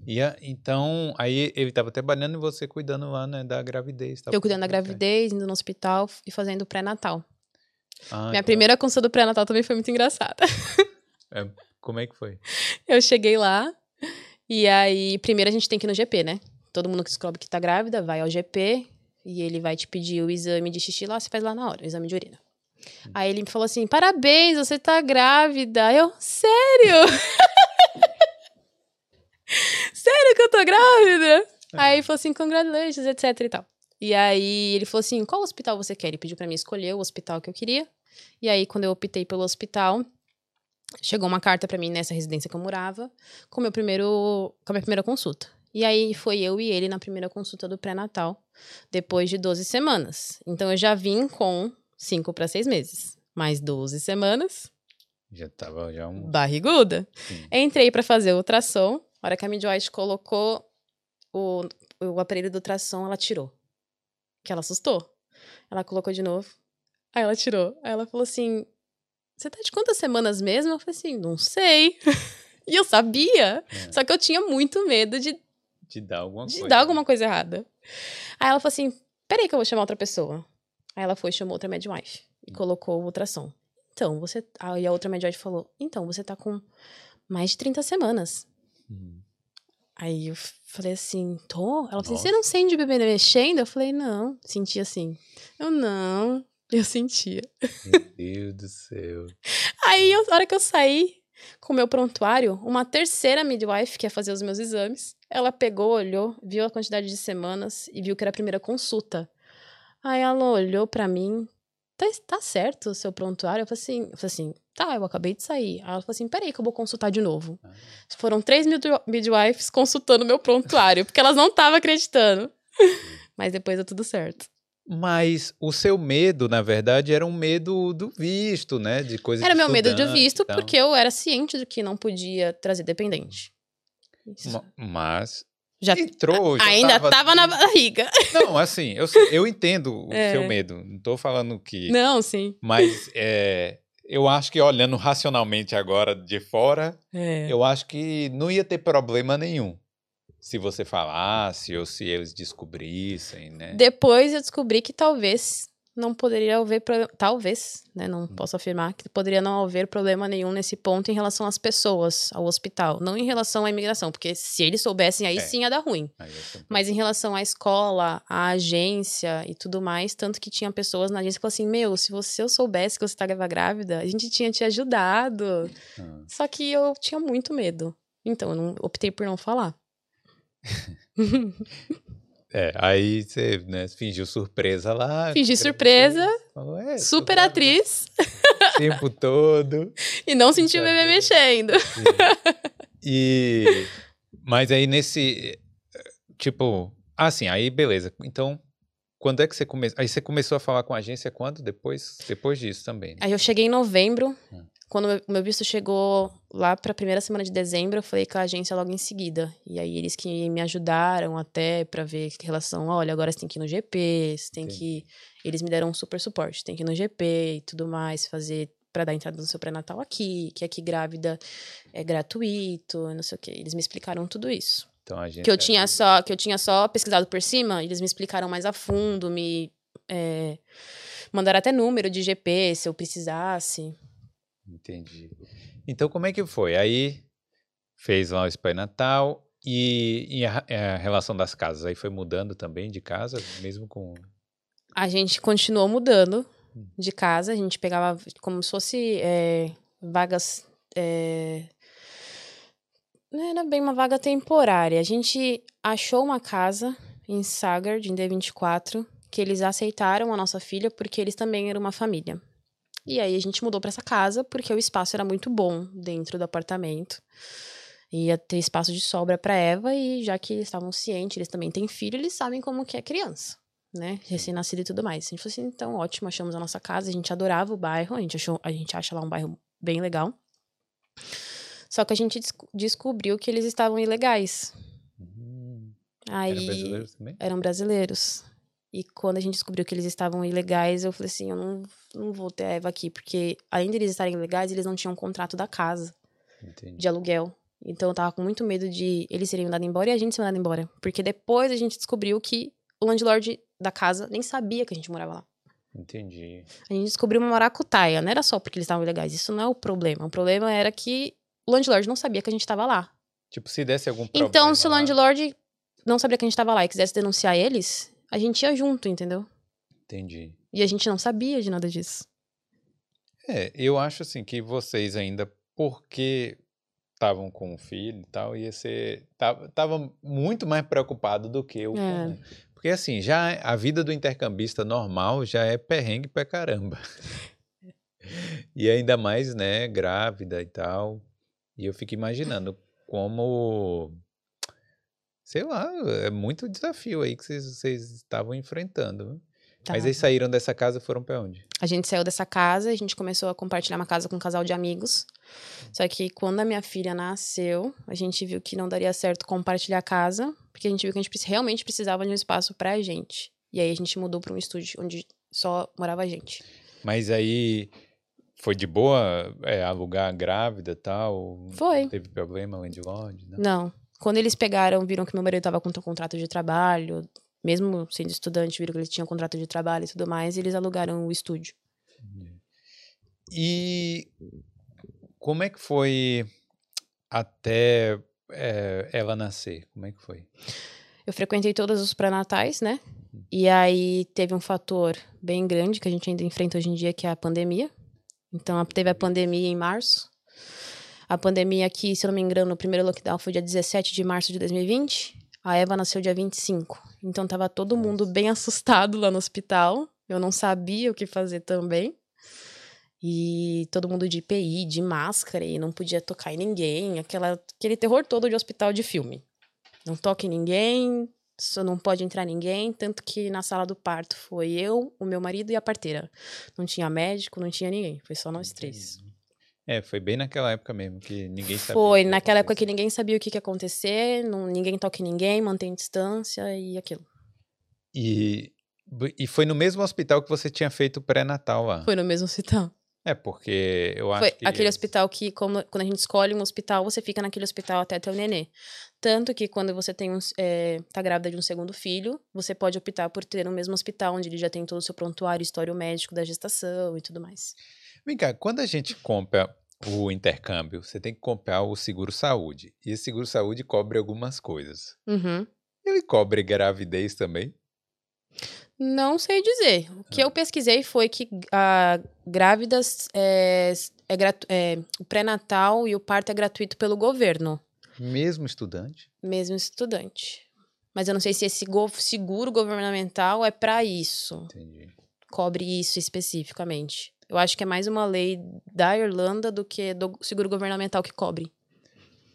E a- então, aí ele tava trabalhando e você cuidando lá, né, da gravidez. tava Eu cuidando da gravidez, indo no hospital e fazendo o pré-natal. Ah, Minha então, primeira consulta do pré-natal também foi muito engraçada. Como é que foi? Eu cheguei lá e aí, primeiro a gente tem que ir no GP, né? Todo mundo que descobre que tá grávida vai ao GP e ele vai te pedir o exame de xixi lá, você faz lá na hora, o exame de urina. Aí ele me falou assim: parabéns, você tá grávida. Eu, sério? sério que eu tô grávida? Aí ele falou assim: congratulations, etc e tal. E aí ele falou assim: qual hospital você quer? Ele pediu pra mim escolher o hospital que eu queria. E aí, quando eu optei pelo hospital, chegou uma carta pra mim nessa residência que eu morava, com, meu primeiro, com a minha primeira consulta. E aí foi eu e ele na primeira consulta do pré-natal, depois de 12 semanas. Então eu já vim com 5 para 6 meses. Mais 12 semanas, Já tava já um... barriguda. Sim. Entrei pra fazer o ultrassom. A hora que a midwife colocou o, o aparelho do ultrassom, ela tirou. Que ela assustou. Ela colocou de novo. Aí ela tirou. Aí ela falou assim: Você tá de quantas semanas mesmo? Eu falei assim: Não sei. e eu sabia. É. Só que eu tinha muito medo de, De dar alguma de coisa. dar alguma coisa errada. Aí ela falou assim: Peraí, que eu vou chamar outra pessoa. Aí ela foi e chamou outra midwife. E colocou o ultrassom. Então, você. Aí a outra midwife falou: Então, você tá com mais de 30 semanas. Hum. Aí eu falei assim, tô? Ela falou assim, você não sente bebê mexendo? Eu falei, não. Senti assim. Eu, não. Eu sentia. Meu Deus do céu. Aí, eu- na hora que eu saí com o meu prontuário, uma terceira midwife que ia fazer os meus exames, ela pegou, olhou, viu a quantidade de semanas e viu que era a primeira consulta. Aí ela olhou pra mim, tá, tá certo o seu prontuário? Eu falei assim, eu falei assim, tá, eu acabei de sair. Aí ela falou assim, peraí que eu vou consultar de novo. Ah. Foram três midwi- midwives consultando meu prontuário, porque elas não estavam acreditando. Mas depois deu tudo certo. Mas o seu medo, na verdade, era um medo do visto, né? De coisa Era meu medo de estudante visto, porque eu era ciente de que não podia trazer dependente. Isso. Ma- Mas Já entrou, já ainda tava, tava na barriga. Não, assim, eu, eu entendo o É. seu medo. Não tô falando que... Não, sim. Mas é, eu acho que olhando racionalmente agora de fora, É. eu acho que não ia ter problema nenhum. Se você falasse ou se eles descobrissem, né? Depois eu descobri que talvez não poderia haver problema. Talvez, né? Não posso afirmar que poderia não haver problema nenhum nesse ponto em relação às pessoas, ao hospital. Não em relação à imigração, porque se eles soubessem, aí É. sim ia dar ruim. Mas em relação à escola, à agência e tudo mais, tanto que tinha pessoas na agência que falaram assim: Meu, se você eu soubesse que você estava grávida, a gente tinha te ajudado. Ah. Só que eu tinha muito medo. Então, eu não, optei por não falar. É, aí você né, fingiu surpresa lá. Fingi surpresa, falou, é, Super atriz. O tempo todo. E não senti o bebê mexendo. Sim. E. Mas aí nesse. Tipo. Assim, aí beleza. Então, quando é que você começou? Aí você começou a falar com a agência quando? Depois, depois disso também. né? Aí eu cheguei em novembro. Hum. Quando o meu visto chegou lá pra primeira semana de dezembro, eu falei com a agência logo em seguida. E aí eles que me ajudaram até pra ver que relação, olha, agora você tem que ir no GP, você tem Entendi. que. Eles me deram um super suporte, tem que ir no GP e tudo mais, fazer pra dar entrada no seu pré-natal aqui, que aqui grávida é gratuito, não sei o quê. Eles me explicaram tudo isso. Então a gente. que eu tinha só que eu tinha só pesquisado por cima, eles me explicaram mais a fundo, me é, mandaram até número de GP se eu precisasse. Entendi. Então, como é que foi? Aí fez lá o Spy Natal e, e a, a relação das casas aí foi mudando também de casa, mesmo com. A gente continuou mudando Hum. de casa, a gente pegava como se fosse é, vagas. é, não era bem uma vaga temporária. A gente achou uma casa em Sagard, em D24, que eles aceitaram a nossa filha porque eles também eram uma família. E aí a gente mudou para essa casa porque o espaço era muito bom dentro do apartamento. Ia ter espaço de sobra para Eva e já que eles estavam cientes, eles também têm filho, eles sabem como que é criança, né? Recém-nascido e tudo mais. A gente falou assim, então ótimo, achamos a nossa casa, a gente adorava o bairro, a gente achou, a gente acha lá um bairro bem legal. Só que a gente des- descobriu que eles estavam ilegais. Hum, Aí Eram brasileiros também? eram brasileiros. E quando a gente descobriu que eles estavam ilegais, eu falei assim, eu não, não vou ter a Eva aqui, porque além de eles estarem ilegais, eles não tinham contrato da casa, Entendi. de aluguel. Então eu tava com muito medo de eles serem mandados embora e a gente ser mandado embora. Porque depois a gente descobriu que o landlord da casa nem sabia que a gente morava lá. Entendi. A gente descobriu uma maracutaia. Não era só porque eles estavam ilegais. Isso não é o problema. O problema era que o landlord não sabia que a gente estava lá. Tipo, se desse algum problema. Então, se o landlord não sabia que a gente estava lá e quisesse denunciar eles, a gente ia junto, entendeu? Entendi. E a gente não sabia de nada disso. É, eu acho assim que vocês ainda, porque estavam com o filho e tal, ia ser. Tava, tava muito mais preocupado do que o É. Porque assim, já a vida do intercambista normal já é perrengue pra caramba. e ainda mais, né, grávida e tal. E eu fico imaginando como. Sei lá, é muito desafio aí que vocês, estavam enfrentando. viu? Mas Tá. aí saíram dessa casa e foram pra onde? A gente saiu dessa casa, a gente começou a compartilhar uma casa com um casal de amigos. Só que quando a minha filha nasceu, a gente viu que não daria certo compartilhar a casa, porque a gente viu que a gente realmente precisava de um espaço pra gente. E aí a gente mudou pra um estúdio onde só morava a gente. Mas aí foi de boa é, alugar grávida e tal? Foi. Não teve problema, landlord? Não. Não. Quando eles pegaram, viram que meu marido tava com um contrato de trabalho, mesmo sendo estudante, viram que ele tinha um contrato de trabalho e tudo mais, e eles alugaram o estúdio. E como é que foi até é, ela nascer? Como é que foi? Eu frequentei todos os pré-natais, né? E aí teve um fator bem grande que a gente ainda enfrenta hoje em dia, que é a pandemia. Então teve a pandemia em março. A pandemia aqui, se eu não me engano, o primeiro lockdown foi dia 17 de março de 2020. A Eva nasceu dia 25. Então tava todo mundo bem assustado lá no hospital. Eu não sabia o que fazer também. E todo mundo de IPI, de máscara, e não podia tocar em ninguém. Aquela, aquele terror todo de hospital de filme. Não toque em ninguém, só não pode entrar ninguém. Tanto que na sala do parto foi eu, o meu marido e a parteira. Não tinha médico, não tinha ninguém. Foi só nós três. É, foi bem naquela época mesmo que ninguém sabia. Foi naquela época que ninguém sabia o que, que ia acontecer, não, ninguém toque em ninguém, mantém distância e aquilo. E, e foi no mesmo hospital que você tinha feito o pré-natal lá. Foi no mesmo hospital. É, porque eu acho Foi que. aquele hospital que, como- quando a gente escolhe um hospital, você fica naquele hospital até ter o nenê. Tanto que quando você tem um, é, tá grávida de um segundo filho, você pode optar por ter no mesmo hospital, onde ele já tem todo o seu prontuário, histórico médico da gestação e tudo mais. Vem cá, quando a gente compra o intercâmbio, você tem que comprar o seguro saúde. E esse seguro saúde cobre algumas coisas. Uhum. Ele cobre gravidez também? Não sei dizer. O Ah. que eu pesquisei foi que ah, grávidas é, é, é, o pré-natal e o parto é gratuito pelo governo, Mesmo estudante? mesmo estudante. Mas eu não sei se esse go- seguro governamental é para isso, Entendi. cobre isso especificamente. Eu acho que é mais uma lei da Irlanda do que do seguro governamental que cobre.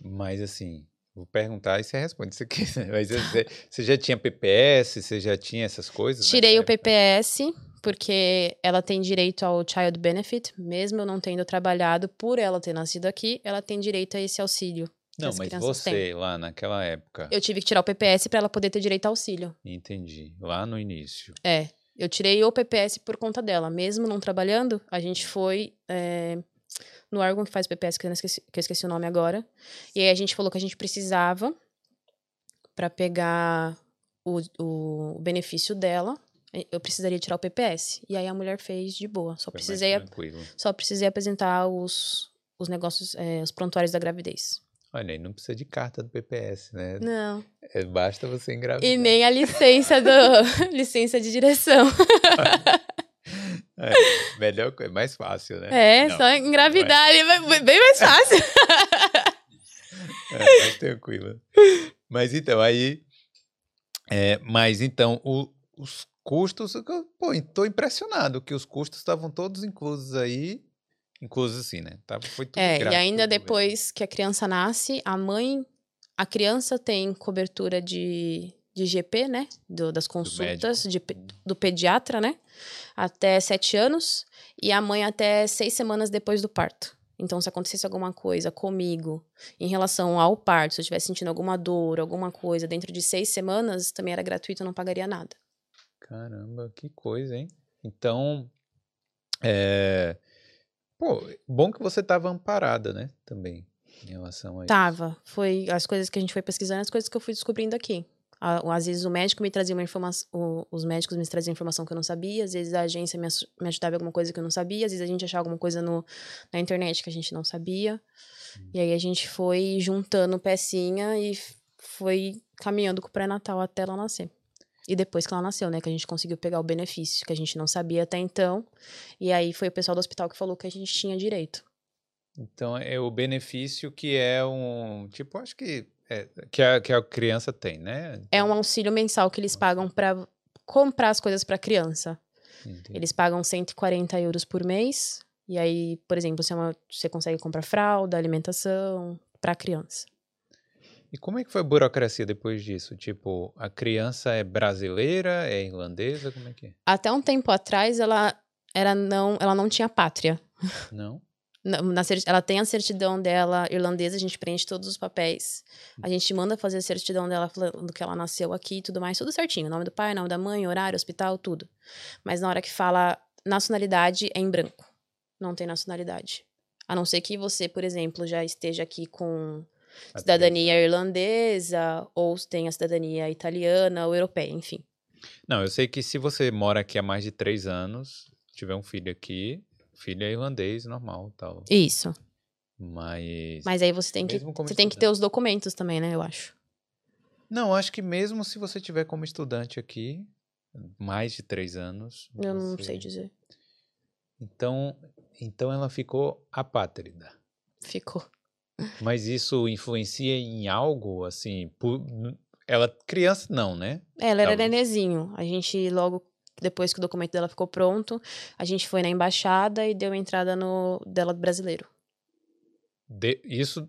Mas assim, vou perguntar e você responde se quiser. Mas você, você já tinha PPS? Você já tinha essas coisas? Tirei o? PPS, porque ela tem direito ao Child Benefit, mesmo eu não tendo trabalhado por ela ter nascido aqui, ela tem direito a esse auxílio. Não, as mas você lá naquela época. Eu tive que tirar o PPS para ela poder ter direito ao auxílio. Entendi. Lá no início. É, eu tirei o PPS por conta dela. Mesmo não trabalhando, a gente foi é, no órgão que faz o PPS, que eu, esqueci, que eu esqueci o nome agora. E aí a gente falou que a gente precisava para pegar o, o benefício dela. Eu precisaria tirar o PPS. E aí a mulher fez de boa. Só Foi precisei, só precisei apresentar os, os negócios, é, os prontuários da gravidez. Olha, não precisa de carta do PPS, né? Não. É, basta você engravidar. E nem a licença do licença de direção. É, melhor coisa, mais fácil, né? É, Não, só engravidar ali vai bem mais fácil. É, mais tranquilo. Mas então, aí. é, mas então, o- os custos. Pô, tô impressionado que os custos estavam todos inclusos aí. Inclusos assim, né? Tava, foi tudo É, e ainda depois que a criança nasce, a mãe, a criança tem cobertura de, de GP, né? Do- das consultas de pe- do pediatra, né? Até sete anos. E a mãe até seis semanas depois do parto. Então, se acontecesse alguma coisa comigo em relação ao parto, se eu estivesse sentindo alguma dor, alguma coisa dentro de seis semanas, também era gratuito, eu não pagaria nada. Caramba, que coisa, hein? Então. É. Pô, bom que você tava amparada, né? Também. Em relação a isso. Tava. Foi as coisas que a gente foi pesquisando, as coisas que eu fui descobrindo aqui. Às vezes o médico me trazia uma informação, os médicos me traziam informação que eu não sabia, às vezes a agência me, me ajudava em alguma coisa que eu não sabia, às vezes a gente achava alguma coisa no, na internet que a gente não sabia. E aí a gente foi juntando pecinha e foi caminhando com o pré-natal até ela nascer. E depois que ela nasceu, né, que a gente conseguiu pegar o benefício, que a gente não sabia até então. E aí foi o pessoal do hospital que falou que a gente tinha direito. Então é o benefício que é um. Tipo, acho que. É, que, a, que a criança tem, né? É um auxílio mensal que eles pagam pra comprar as coisas pra criança. Entendi. Eles pagam 140 euros por mês. E aí, por exemplo, você, é uma- você consegue comprar fralda, alimentação pra criança. E como é que foi a burocracia depois disso? Tipo, a criança é brasileira, é irlandesa, como é que é? Até um tempo atrás, ela, era não, ela não tinha pátria. Não? Na, na ela tem a certidão dela irlandesa, a gente preenche todos os papéis. A gente manda fazer a certidão dela falando que ela nasceu aqui e tudo mais, tudo certinho. Nome do pai, nome da mãe, horário, hospital, tudo. Mas na hora que fala nacionalidade é em branco. Não tem nacionalidade. A não ser que você, por exemplo, já esteja aqui com cidadania irlandesa, ou tenha cidadania italiana ou europeia, enfim. Não, eu sei que se você mora aqui há mais de três anos, tiver um filho aqui, filho é irlandês, normal, tal. Isso. Mas. Mas aí você tem que, você tem que ter estudante. os documentos também, né? Eu acho. Não, acho que mesmo se você tiver como estudante aqui, mais de três anos. Eu não você- sei dizer. Então, então ela ficou apátrida. Ficou. Mas isso influencia em algo, assim, por- ela criança não, né? Ela era Talvez. nenezinho. A gente, logo depois que o documento dela ficou pronto, a gente foi na embaixada e deu entrada no dela brasileiro. De- isso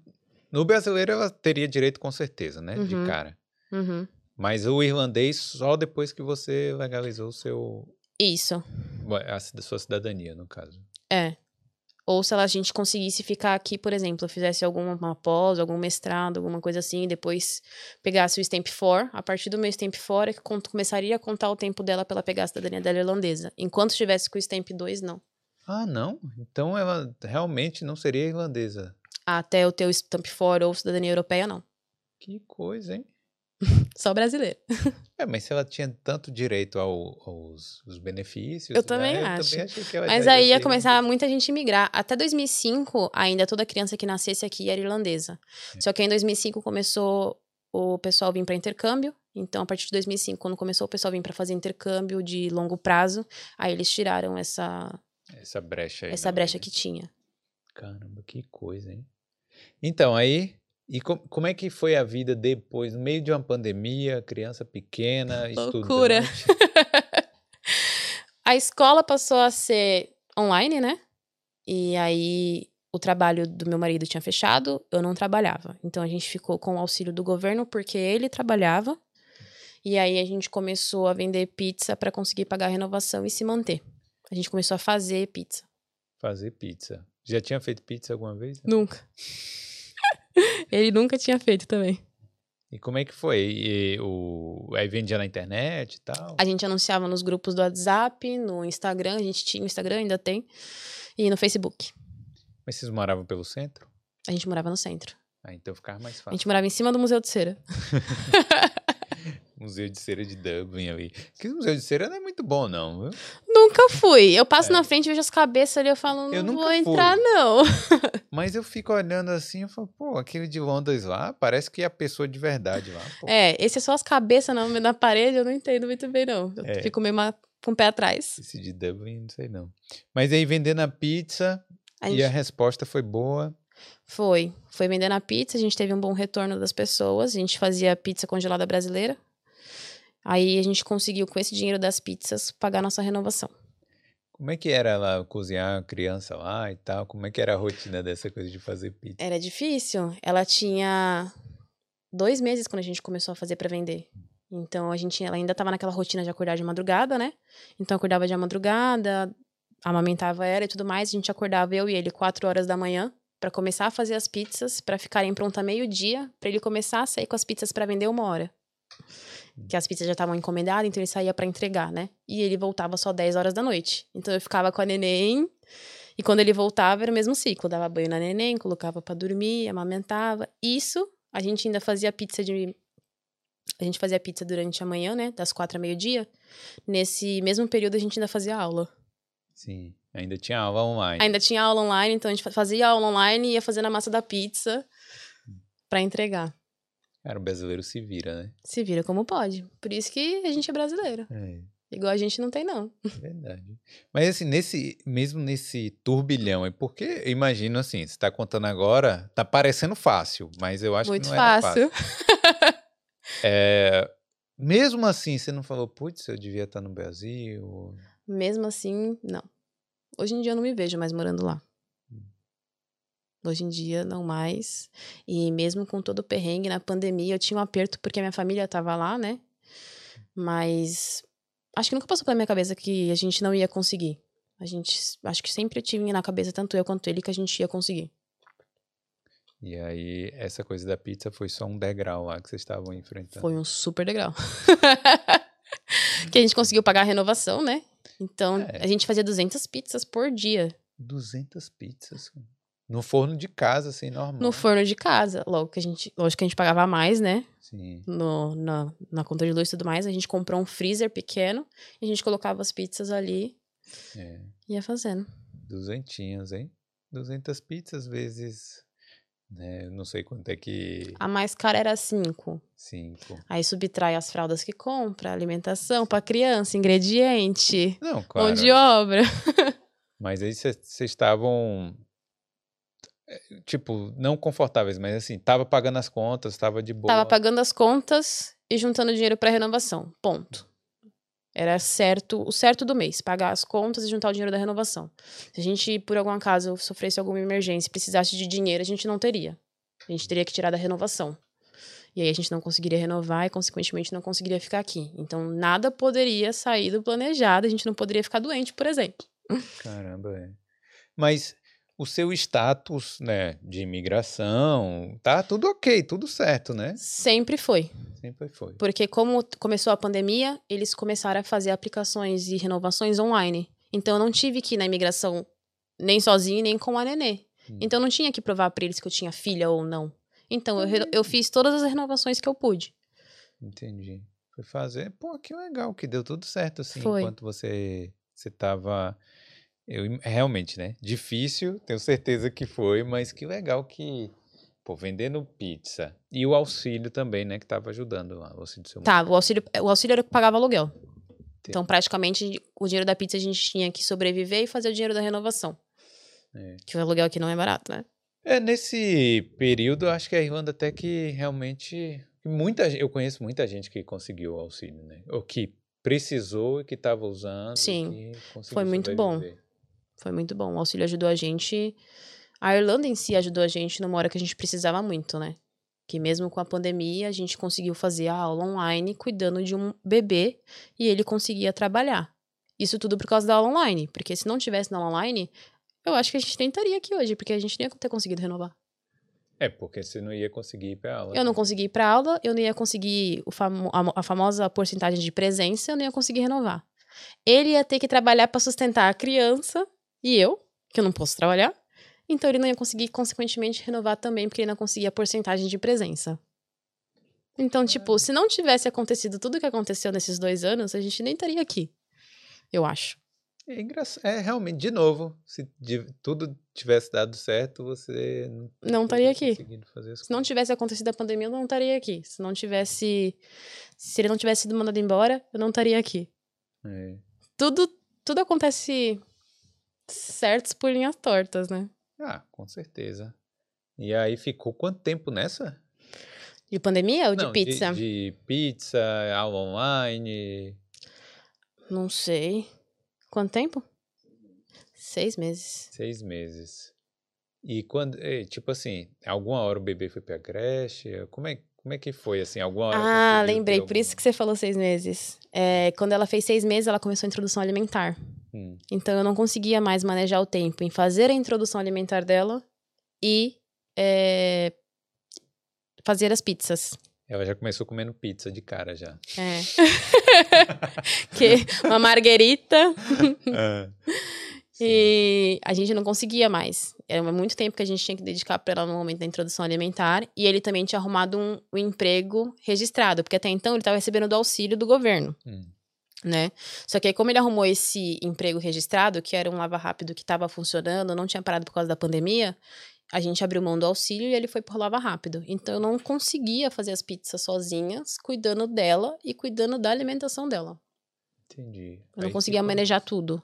no brasileiro ela teria direito com certeza, né? De Uhum. cara. Uhum. Mas o irlandês só depois que você legalizou o seu Isso. a sua cidadania, no caso. É. Ou se ela- a gente conseguisse ficar aqui, por exemplo, fizesse alguma pós, algum mestrado, alguma coisa assim, e depois pegasse o Stamp 4, a partir do meu Stamp 4 é que começaria a contar o tempo dela pra ela pegar a cidadania dela irlandesa. Enquanto estivesse com o Stamp 2, não. Ah, não? Então ela realmente não seria irlandesa. Até o Stamp 4 ou cidadania europeia, não. Que coisa, hein? Só brasileiro. É, mas se ela tinha tanto direito ao- aos, aos benefícios. Eu também né, acho. Eu também achei que ela Mas aí ia começar muita gente a migrar. Até 2005, ainda toda criança que nascesse aqui era irlandesa. É. Só que em 2005 começou o pessoal vir para intercâmbio. Então, a partir de 2005, quando começou o pessoal vir para fazer intercâmbio de longo prazo, aí eles tiraram essa, Essa brecha aí. essa brecha lei. que tinha. Caramba, que coisa, hein? Então, aí. E com- como é que foi a vida depois, no meio de uma pandemia, criança pequena, Loucura. A escola passou a ser online, né? E aí o trabalho do meu marido tinha fechado, eu não trabalhava. Então a gente ficou com o auxílio do governo porque ele trabalhava. E aí a gente começou a vender pizza para conseguir pagar a renovação e se manter. A gente começou a fazer pizza. Fazer pizza. Já tinha feito pizza alguma vez? Nunca. ele nunca tinha feito também. E como é que foi? E o... Aí vendia na internet e tal? A gente anunciava nos grupos do WhatsApp, no Instagram, a gente tinha Instagram, ainda tem, e no Facebook. Mas vocês moravam pelo centro? A gente morava no centro. Ah, então ficava mais A fácil. gente morava em cima do Museu de Cera. Museu de Cera de Dublin ali. Que o Museu de Cera não é muito bom, não. viu? Nunca fui. Eu passo É. na frente, vejo as cabeças ali, eu falo, Eu não nunca vou fui. entrar, não. Mas eu fico olhando assim e falo, pô, aquele de Londres lá, parece que é a pessoa de verdade lá. Pô. É, esse é só as cabeças na, na parede, eu não entendo muito bem, não. Eu É. fico meio com o pé atrás. Esse de Dublin, não sei não. Mas aí vendendo a pizza A e gente a resposta foi boa. foi. Foi vendendo a pizza, a gente teve um bom retorno das pessoas. A gente fazia pizza congelada brasileira. Aí a gente conseguiu, com esse dinheiro das pizzas, pagar nossa renovação. Como é que era lá cozinhar criança lá e tal? Como é que era a rotina dessa coisa de fazer pizza? Era difícil. Ela tinha dois meses quando a gente começou a fazer pra vender. Então a gente, ela ainda tava naquela rotina de acordar de madrugada, né? Então acordava de madrugada, amamentava ela e tudo mais. A gente acordava eu e ele quatro horas da manhã pra começar a fazer as pizzas, pra ficarem prontas meio dia, pra ele começar a sair com as pizzas pra vender uma hora. Que as pizzas já estavam encomendadas, então ele saía pra entregar, né? E ele voltava só 10 horas da noite. Então eu ficava com a neném e quando ele voltava era o mesmo ciclo, dava banho na neném, colocava pra dormir, amamentava. Isso, a gente ainda fazia pizza de a gente fazia pizza durante a manhã, né, das quatro a meio-dia. Nesse mesmo período a gente ainda fazia aula. Sim, ainda tinha aula online. Ainda tinha aula online, então a gente fa- fazia aula online e ia fazendo a massa da pizza pra entregar. Cara, o brasileiro se vira, né? Se vira como pode. Por isso que a gente é brasileiro. É, Igual a gente não tem não. verdade. Mas assim, nesse, mesmo nesse turbilhão, é porque eu imagino assim, você tá contando agora, tá parecendo fácil, mas eu acho Muito que não fácil. fácil. É, mesmo assim, você não falou, putz, eu devia estar no Brasil. Mesmo assim, não. Hoje em dia eu não me vejo mais morando lá. Hoje em dia, não mais. E mesmo com todo o perrengue na pandemia, eu tinha um aperto porque a minha família tava lá, né? Mas acho que nunca passou pela minha cabeça que a gente não ia conseguir. A gente, acho que sempre eu tive na cabeça, tanto eu quanto ele, que a gente ia conseguir. E aí, essa coisa da pizza foi só um degrau lá que vocês estavam enfrentando. Foi um super degrau. que a gente conseguiu pagar a renovação, né? Então, É. a gente fazia 200 pizzas por dia 200 pizzas. No forno de casa, assim, normal. no forno de casa. Logo que a gente, lógico que a gente pagava mais, né? Sim. No, na, na conta de luz e tudo mais. A gente comprou um freezer pequeno e a gente colocava as pizzas ali É. e ia fazendo. Duzentinhos, hein? 200 pizzas vezes. Né, não sei quanto é que. A mais cara era 5. Cinco. Aí subtrai as fraldas que compra, alimentação pra criança, ingrediente, Não, mão claro. de obra. Mas aí vocês estavam. Tipo, não confortáveis, mas assim, tava pagando as contas, tava de boa. Tava pagando as contas e juntando dinheiro pra renovação. Ponto. Era certo, o certo do mês, pagar as contas e juntar o dinheiro da renovação. Se a gente, por algum acaso, sofresse alguma emergência e precisasse de dinheiro, a gente não teria. A gente teria que tirar da renovação. E aí a gente não conseguiria renovar e, consequentemente, não conseguiria ficar aqui. Então, nada poderia sair do planejado, a gente não poderia ficar doente, por exemplo. Caramba, é. Mas o seu status, né, de imigração, tá tudo ok, tudo certo, né? Sempre foi. Sempre foi. Porque como começou a pandemia, eles começaram a fazer aplicações e renovações online. Então eu não tive que ir na imigração nem sozinho, nem com a nenê. Hum. Então eu não tinha que provar pra eles que eu tinha filha ou não. Então eu, eu fiz todas as renovações que eu pude. Entendi. Foi fazer. Pô, que legal, que deu tudo certo, assim, Foi. enquanto você, você tava. Eu, realmente, né? Difícil, tenho certeza que foi, mas que legal que. Pô, vendendo pizza. E o auxílio também, né? Que tava ajudando o auxílio do seu Tá, o auxílio, o auxílio era o que pagava aluguel. Então praticamente o dinheiro da pizza a gente tinha que sobreviver e fazer o dinheiro da renovação. É. Que o aluguel aqui não é barato, né? É, nesse período, eu acho que a Irlanda até que realmente. Muita, eu conheço muita gente que conseguiu o auxílio, né? Ou que precisou e que estava usando. Sim, foi muito bom. Foi muito bom. O auxílio ajudou a gente. A Irlanda em si ajudou a gente numa hora que a gente precisava muito, né? Que mesmo com a pandemia, a gente conseguiu fazer a aula online cuidando de um bebê e ele conseguia trabalhar. Isso tudo por causa da aula online. Porque se não tivesse na aula online, eu acho que a gente nem estaria aqui hoje, porque a gente não ia ter conseguido renovar. É, porque você não ia conseguir ir pra aula. Eu não né? consegui ir pra aula, eu não ia conseguir o famo- a, a famosa porcentagem de presença, eu não ia conseguir renovar. Ele ia ter que trabalhar pra sustentar a criança e eu, que eu não posso trabalhar. Então ele não ia conseguir, consequentemente, renovar também, porque ele não conseguia a porcentagem de presença. Então, tipo, se não tivesse acontecido tudo o que aconteceu nesses dois anos, a gente nem estaria aqui. Eu acho. É engraçado. É, realmente, de novo, se tudo tivesse dado certo, você não, estaria aqui. Se não tivesse acontecido a pandemia, eu não estaria aqui. Se não tivesse. Se ele não tivesse sido mandado embora, eu não estaria aqui. É. tudo, tudo acontece certos por linhas tortas, né? Ah, com certeza. E aí ficou quanto tempo nessa? De pandemia ou de Não, pizza? De, pizza, aula online. Não sei. Quanto tempo? Seis meses. Seis meses. E quando, eh, tipo assim, alguma hora o bebê foi pra creche? Como é, como é que foi, assim, alguma hora Ah, lembrei. Por isso que você falou seis meses. É, quando ela fez seis meses, ela começou a introdução alimentar. Hum, Então eu não conseguia mais manejar o tempo em fazer a introdução alimentar dela e é, fazer as pizzas. Ela já começou comendo pizza de cara já. É. que uma marguerita Ah, sim. E a gente não conseguia mais. Era muito tempo que a gente tinha que dedicar para ela no momento da introdução alimentar. E ele também tinha arrumado um, um emprego registrado, porque até então ele estava recebendo do auxílio do governo, Hum, né? Só que aí, como ele arrumou esse emprego registrado, que era um lava rápido que estava funcionando, não tinha parado por causa da pandemia, a gente abriu mão do auxílio e ele foi por lava rápido. Então eu não conseguia fazer as pizzas sozinhas, cuidando dela e cuidando da alimentação dela. entendi. Eu não Aí conseguia manejar tudo.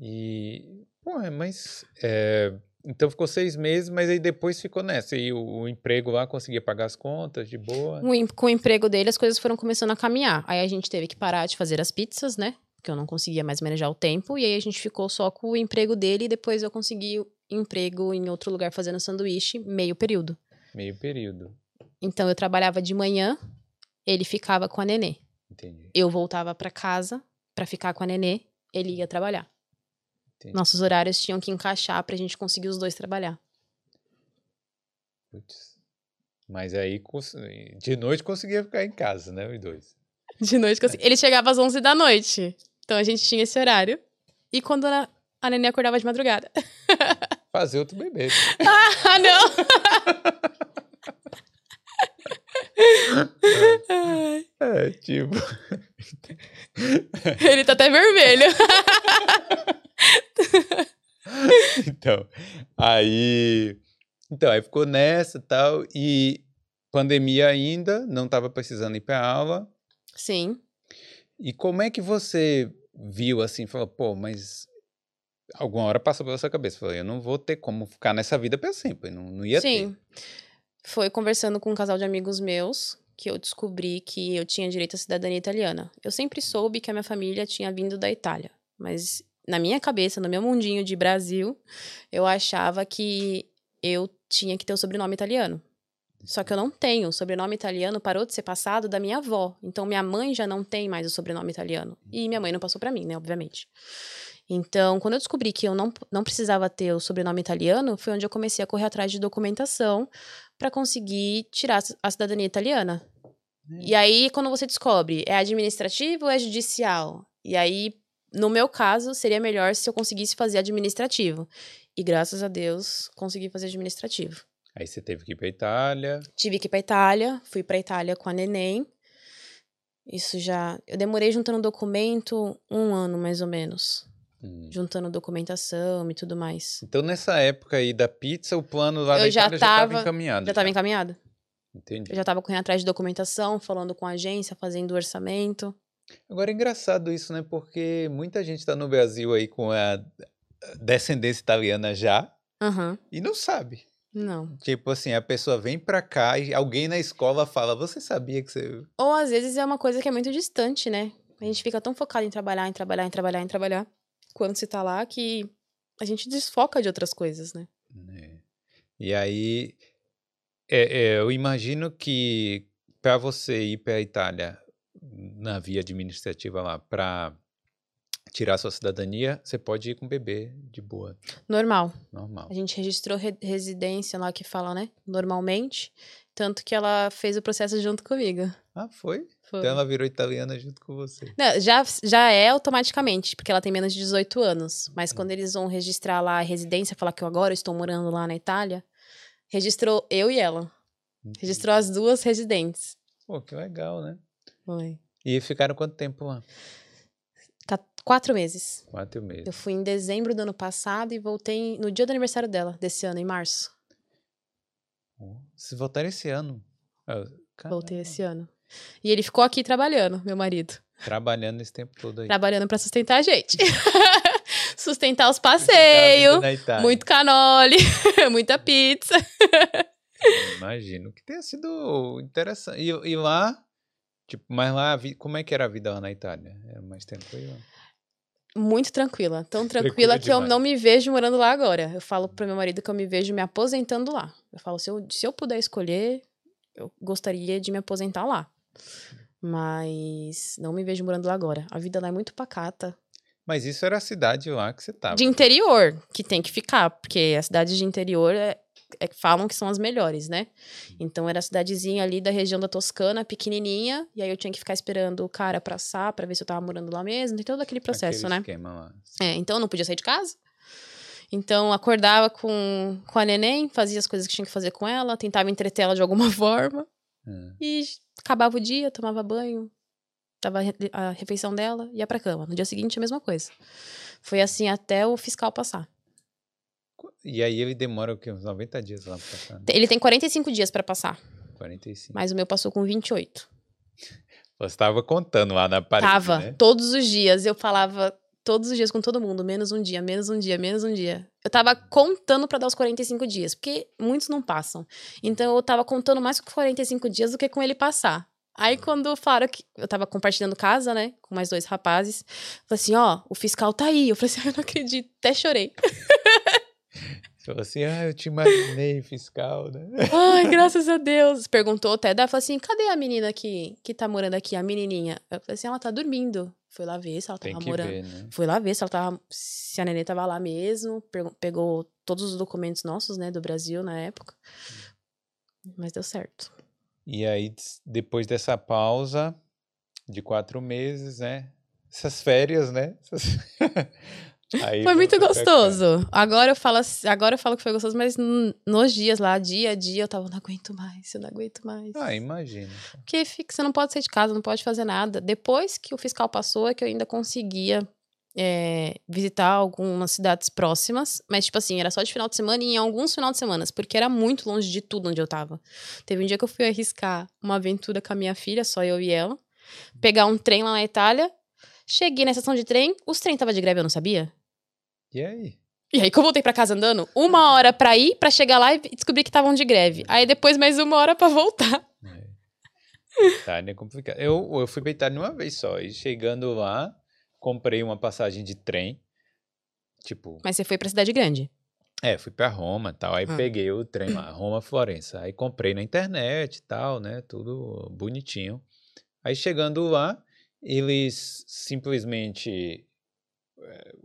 E, pô, é, mas, é, então ficou seis meses, mas aí depois ficou nessa. E o, o emprego lá conseguia pagar as contas de boa. O com o emprego dele, as coisas foram começando a caminhar. Aí a gente teve que parar de fazer as pizzas, né? Porque eu não conseguia mais manejar o tempo. E aí a gente ficou só com o emprego dele e depois eu consegui emprego em outro lugar fazendo sanduíche, meio período. Meio período. Então eu trabalhava de manhã, ele ficava com a nenê. Entendi. Eu voltava pra casa pra ficar com a nenê, ele ia trabalhar. Entendi. Nossos horários tinham que encaixar pra gente conseguir os dois trabalhar. Putz. Mas aí, de noite conseguia ficar em casa, né? Os dois. De noite, eu- ele chegava às 11 da noite. Então a gente tinha esse horário. E quando a, a neném acordava de madrugada. Fazer outro bebê. ah, não! Ai, É, tipo. ele tá até vermelho. Então, aí. Então, aí ficou nessa e tal. E pandemia ainda, não tava precisando ir pra aula. Sim. E como é que você viu assim, falou, pô, mas alguma hora passou pela sua cabeça, falou, eu não vou ter como ficar nessa vida pra sempre, não, não ia Sim. Foi conversando com um casal de amigos meus que eu descobri que eu tinha direito à cidadania italiana. Eu sempre soube que a minha família tinha vindo da Itália, mas na minha cabeça, no meu mundinho de Brasil, eu achava que eu tinha que ter o sobrenome italiano. Só que eu não tenho. O sobrenome italiano parou de ser passado da minha avó. Então minha mãe já não tem mais o sobrenome italiano. E minha mãe não passou pra mim, né, obviamente. Então, quando eu descobri que eu não, não precisava ter o sobrenome italiano, foi onde eu comecei a correr atrás de documentação para conseguir tirar a cidadania italiana. E aí, quando você descobre, é administrativo ou é judicial? E aí, no meu caso, seria melhor se eu conseguisse fazer administrativo. E graças a Deus, consegui fazer administrativo. Aí você teve que ir pra Itália. Tive que ir pra Itália, fui pra Itália com a neném. Isso já. Eu demorei juntando documento um ano, mais ou menos. Hum. Juntando documentação e tudo mais. Então, nessa época aí da pizza, o plano lá Eu da já Itália já estava tava- encaminhado. Já tava encaminhado? Entendi. Eu já tava correndo atrás de documentação, falando com a agência, fazendo orçamento. Agora é engraçado isso, né? Porque muita gente tá no Brasil aí com a descendência italiana já Aham. e não sabe. Não. Tipo assim, a pessoa vem pra cá e alguém na escola fala: Você sabia que você. Ou às vezes é uma coisa que é muito distante, né? A gente fica tão focado em trabalhar, em trabalhar, em trabalhar, em trabalhar, quando se tá lá, que a gente desfoca de outras coisas, né? né? E aí, é- é, eu imagino que para você ir para a Itália na via administrativa lá, para tirar sua cidadania, você pode ir com bebê de boa, Normal. normal. A gente registrou re- residência lá que fala, né? Normalmente. Tanto que ela fez o processo junto comigo. Ah, foi? Foi. Então ela virou italiana junto com você. Não, já, já é automaticamente, porque ela tem menos de 18 anos. Mas quando eles vão registrar lá a residência, falar que eu agora estou morando lá na Itália, registrou eu e ela. Registrou as duas residentes. Pô, que legal, né? Foi. E ficaram quanto tempo lá? Quatro meses. Quatro meses. Eu fui em dezembro do ano passado e voltei no dia do aniversário dela, desse ano, em março. Vocês voltaram esse ano? Ah, Voltei caramba, esse ano. E ele ficou aqui trabalhando, meu marido. Trabalhando esse tempo todo aí. Trabalhando pra sustentar a gente. sustentar os passeios, muito canole, muita pizza. Imagino que tenha sido interessante. E, e lá, tipo, mas lá, como é que era a vida lá na Itália? Era mais tranquila? Muito tranquila. Tão Tranquila tranquila que eu demais. não me vejo morando lá agora. Eu falo pro meu marido que eu me vejo me aposentando lá. Eu falo, se eu, se eu puder escolher, eu gostaria de me aposentar lá. Mas não me vejo morando lá agora. A vida lá é muito pacata. Mas isso era a cidade lá que você tava. De interior, que tem que ficar, porque as cidades de interior é- falam que são as melhores, né? Então era a cidadezinha ali da região da Toscana, pequenininha, e aí eu tinha que ficar esperando o cara passar pra ver se eu tava morando lá mesmo, tem todo aquele processo, Aquele né? esquema lá. É, então eu não podia sair de casa. Então acordava com, com a neném, fazia as coisas que tinha que fazer com ela, tentava entreter ela de alguma forma, Ah, e acabava o dia, tomava banho, dava a refeição dela, ia pra cama. No dia seguinte a mesma coisa. Foi assim até o fiscal passar. E aí ele demora o quê? Uns 90 dias lá pra passar? né? Ele tem 45 dias pra passar, 45. mas o meu passou com 28. Você tava contando lá na parede, Tava, né? todos os dias. Eu falava todos os dias com todo mundo, menos um dia, menos um dia, menos um dia. Eu tava contando pra dar os 45 dias, porque muitos não passam. Então eu tava contando mais com 45 dias do que com ele passar. Aí quando falaram que eu tava compartilhando casa, né, com mais dois rapazes, falei assim, ó, o fiscal tá aí. Eu falei assim, "Ai, eu não acredito, até chorei. Falou assim, ah, eu te imaginei fiscal, né? Ai, graças a Deus. Perguntou até, daí falou assim, cadê a menina que, que tá morando aqui, a menininha? Eu falei assim, ela tá dormindo. Fui lá ver se ela tava morando. ver, né? Fui lá ver se ela tava. Se a neném tava lá mesmo. Pegou todos os documentos nossos, né, do Brasil na época. Mas deu certo. E aí, depois dessa pausa, de quatro meses, né? Essas férias, né? Essas... Aí Foi muito gostoso. Agora eu falo, agora eu falo que foi gostoso, mas nos dias lá, dia a dia, eu tava, não aguento mais, eu não aguento mais. Ah, imagina. Porque fica, você não pode sair de casa, não pode fazer nada. Depois que o fiscal passou, é que eu ainda conseguia é, visitar algumas cidades próximas. Mas, tipo assim, era só de final de semana e em alguns final de semana, porque era muito longe de tudo onde eu tava. Teve um dia que eu fui arriscar uma aventura com a minha filha, só eu e ela, pegar um trem lá na Itália. Cheguei na estação de trem, os trem tava de greve, eu não sabia. E aí? E aí, que eu voltei pra casa andando, uma hora pra ir, pra chegar lá e descobrir que estavam de greve. Aí depois mais uma hora pra voltar. É. Itália é complicado. Eu, eu fui pra Itália uma vez só. E chegando lá, comprei uma passagem de trem. Tipo, Mas você foi pra cidade grande. é, fui pra Roma e tal. Aí Ah. peguei o trem lá, Roma, Florença. Aí comprei na internet e tal, né? Tudo bonitinho. Aí chegando lá, eles simplesmente.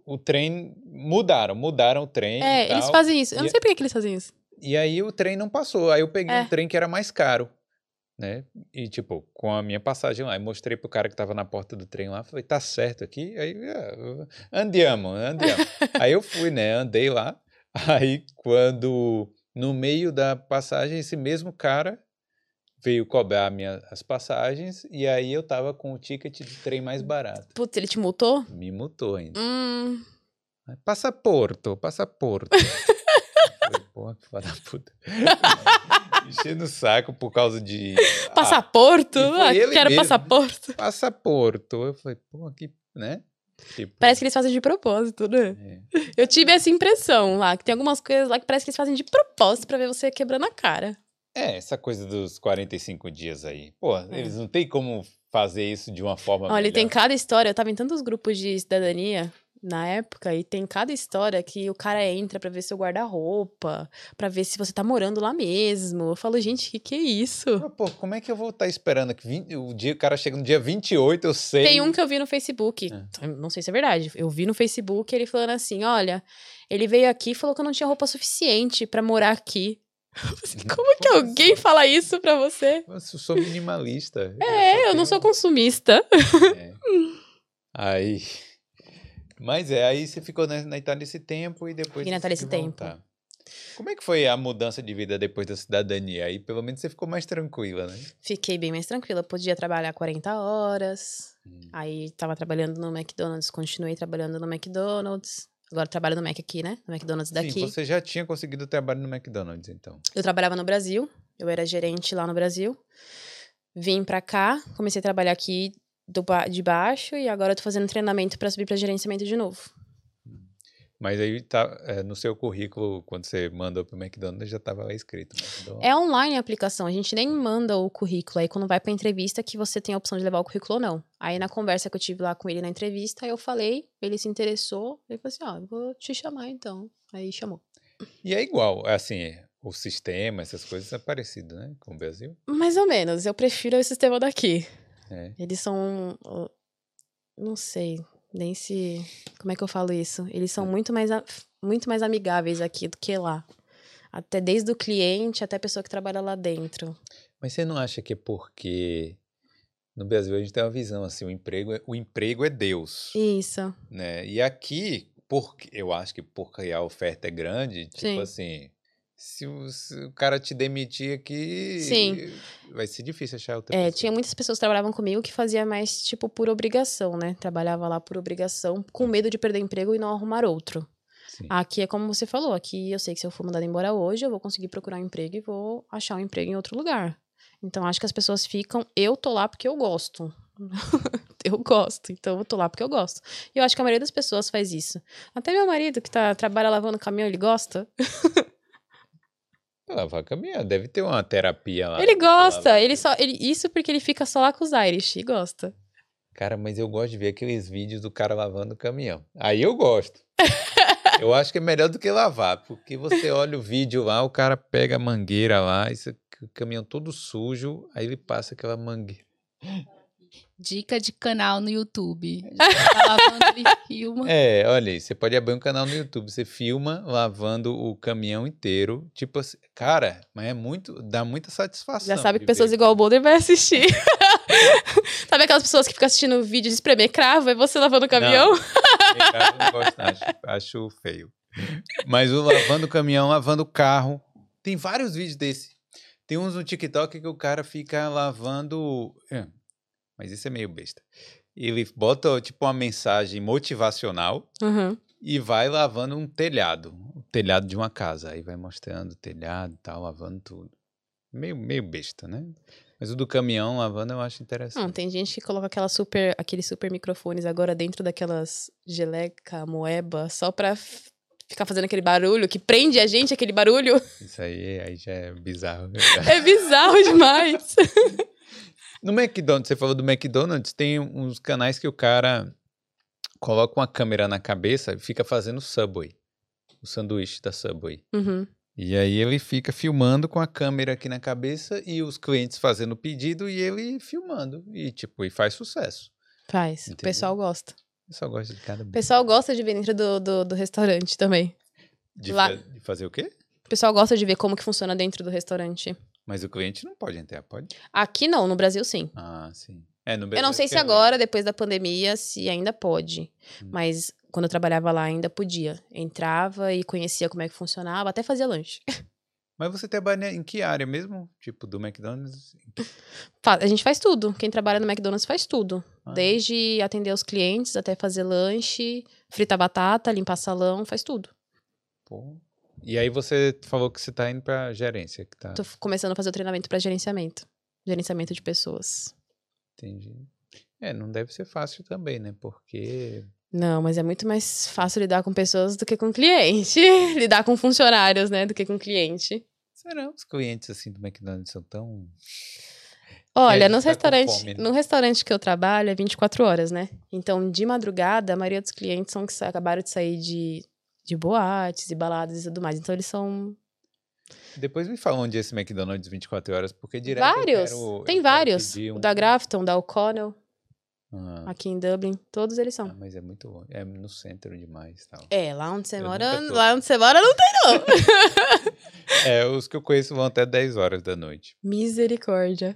O trem mudaram, mudaram o trem. e É, eles fazem isso. Eu não E- sei por que eles fazem isso. E aí o trem não passou. Aí eu peguei É. um trem que era mais caro, né? E tipo, com a minha passagem lá, e mostrei pro cara que tava na porta do trem lá, falei, tá certo aqui? Aí, ah, andiamo, andiamo. aí eu fui, né? Andei lá. Aí quando no meio da passagem esse mesmo cara veio cobrar minha, as passagens e aí eu tava com o ticket de trem mais barato. Putz, ele te multou? Me mutou ainda. Hum. Passaporto, passaporto. Porra, que filha da puta. Enchendo o saco por causa de. ah, Passaporto? Ah, ele quero mesmo. passaporto. passaporto. Eu falei, pô, que. né? Tipo, Parece que eles fazem de propósito, né? é. Eu tive essa impressão lá, que tem algumas coisas lá que parece que eles fazem de propósito pra ver você quebrando a cara. É, essa coisa dos 45 dias aí. Pô, eles não tem como fazer isso de uma forma. É. Olha, e tem melhor. cada história, eu tava em tantos grupos de cidadania na época, e tem cada história que o cara entra pra ver seu guarda-roupa, pra ver se você tá morando lá mesmo. Eu falo, gente, que que é isso? Pô, como é que eu vou estar esperando que vin- o dia o cara chega no dia 28, eu sei. Tem um que eu vi no Facebook, É. não sei se é verdade, eu vi no Facebook ele falando assim, olha, ele veio aqui e falou que eu não tinha roupa suficiente pra morar aqui. Eu Como que alguém fala isso pra você? Nossa, eu sou minimalista. É, eu não sou consumista. É. Aí. Mas é, aí você ficou na, na Itália esse tempo e depois. Fiquei na Itália esse tempo. Como é que foi a mudança de vida depois da cidadania? Aí pelo menos você ficou mais tranquila, né? Fiquei bem mais tranquila, podia trabalhar 40 horas. Hum. Aí tava trabalhando no McDonald's, continuei trabalhando no McDonald's. Agora trabalho no Mac aqui, né? No McDonald's daqui. Sim, você já tinha conseguido trabalho no McDonald's, então. Eu trabalhava no Brasil, eu era gerente lá no Brasil. Vim pra cá, comecei a trabalhar aqui do de baixo e agora eu tô fazendo treinamento pra subir pra gerenciamento de novo. Mas aí tá é, no seu currículo, quando você mandou pro McDonald's, já tava lá escrito. McDonald's. É online a aplicação, a gente nem manda o currículo. Aí quando vai pra entrevista que você tem a opção de levar o currículo ou não. Aí na conversa que eu tive lá com ele na entrevista, eu falei, ele se interessou, ele falou assim, ó, eu vou te chamar então. Aí chamou. E é igual, assim, o sistema, essas coisas é parecido, né? Com o Brasil. Mais ou menos, eu prefiro o sistema daqui. É. Eles são. Não sei, nem se. Como é que eu falo isso? Eles são muito mais, muito mais amigáveis aqui do que lá. Até desde o cliente até a pessoa que trabalha lá dentro. Mas você não acha que é porque no Brasil a gente tem uma visão assim, o emprego é, o emprego é Deus, Isso. né? E aqui, porque eu acho que porque a oferta é grande, tipo Sim. assim, se o, se o cara te demitir aqui, Sim. vai ser difícil achar outra É, pessoa. tinha muitas pessoas que trabalhavam comigo que fazia mais, tipo, por obrigação, né? Trabalhava lá por obrigação, com medo de perder emprego e não arrumar outro. Sim. Aqui é como você falou, aqui eu sei que se eu for mandada embora hoje, eu vou conseguir procurar um emprego e vou achar um emprego em outro lugar. Então acho que as pessoas ficam, eu tô lá porque eu gosto. eu gosto, então eu tô lá porque eu gosto. E eu acho que a maioria das pessoas faz isso. Até meu marido, que tá, trabalha lavando caminhão, ele gosta. Lavar caminhão, deve ter uma terapia lá. ele gosta, lá. ele só. Ele, isso porque ele fica só lá com os Irish e gosta. Cara, mas eu gosto de ver aqueles vídeos do cara lavando o caminhão. Aí eu gosto. eu acho que é melhor do que lavar, porque você olha o vídeo lá, o cara pega a mangueira lá, esse o caminhão todo sujo, aí ele passa aquela mangueira. Dica de canal no YouTube. Tá lavando, ele filma. É, olha aí, você pode abrir um canal no YouTube, você filma lavando o caminhão inteiro, tipo assim, cara, mas é muito, dá muita satisfação. Já sabe que de pessoas ver igual o Boulder vai assistir. Sabe aquelas pessoas que ficam assistindo vídeo de espremer cravo e você lavando o caminhão? Não, não gosto, não, acho, acho feio. Mas o lavando o caminhão, lavando o carro. Tem vários vídeos desse. Tem uns no TikTok que o cara fica lavando. é, Mas isso é meio besta. Ele bota tipo uma mensagem motivacional Uhum. e vai lavando um telhado, o telhado de uma casa. Aí vai mostrando o telhado e tal, lavando tudo. Meio, meio besta, né? Mas o do caminhão lavando eu acho interessante. Não, tem gente que coloca aquela super, aqueles super microfones agora dentro daquelas geleca, moeba, só pra ficar fazendo aquele barulho que prende a gente, aquele barulho. Isso aí, aí já é bizarro. É bizarro demais. No McDonald's, você falou do McDonald's, tem uns canais que o cara coloca uma câmera na cabeça e fica fazendo Subway. O sanduíche da Subway. Uhum. E aí ele fica filmando com a câmera aqui na cabeça e os clientes fazendo o pedido e ele filmando. E tipo, e faz sucesso. Faz. O Entendi. pessoal gosta. Eu só gosto de cada O pessoal gosta de ver dentro do, do, do restaurante também. de, lá- de fazer o quê? O pessoal gosta de ver como que funciona dentro do restaurante. Mas o cliente não pode entrar, pode? Aqui não, no Brasil sim. Ah, sim. É, no Eu Brasil não sei se agora, depois da pandemia, se ainda pode. Hum. Mas quando eu trabalhava lá, ainda podia. Entrava e conhecia como é que funcionava, até fazia lanche. Mas você trabalha em que área mesmo? Tipo, do McDonald's? A gente faz tudo. Quem trabalha no McDonald's faz tudo. Ah. Desde atender os clientes até fazer lanche, fritar batata, limpar salão, faz tudo. Pô. E aí você falou que você tá indo pra gerência, que tá... Tô começando a fazer o treinamento para gerenciamento. Gerenciamento de pessoas. Entendi. É, não deve ser fácil também, né? Porque Não, mas é muito mais fácil lidar com pessoas do que com cliente. lidar com funcionários, né, do que com cliente. será os clientes assim do McDonald's são tão Olha, gente nos tá com restaurantes, fome, né? no restaurante que eu trabalho é 24 horas, né? Então, de madrugada, a maioria dos clientes são que acabaram de sair de, de boates e baladas e tudo mais. Então, eles são Depois me fala onde é esse McDonald's 24 horas, porque direto vários. quero- Tem vários. pedir O um- da Grafton, da O'Connell, Ah, aqui em Dublin, todos eles ah, são. mas é muito longe. É no centro demais, tal. É, lá onde você Eu mora, lá onde você mora não tem não. É, os que eu conheço vão até 10 horas da noite. Misericórdia.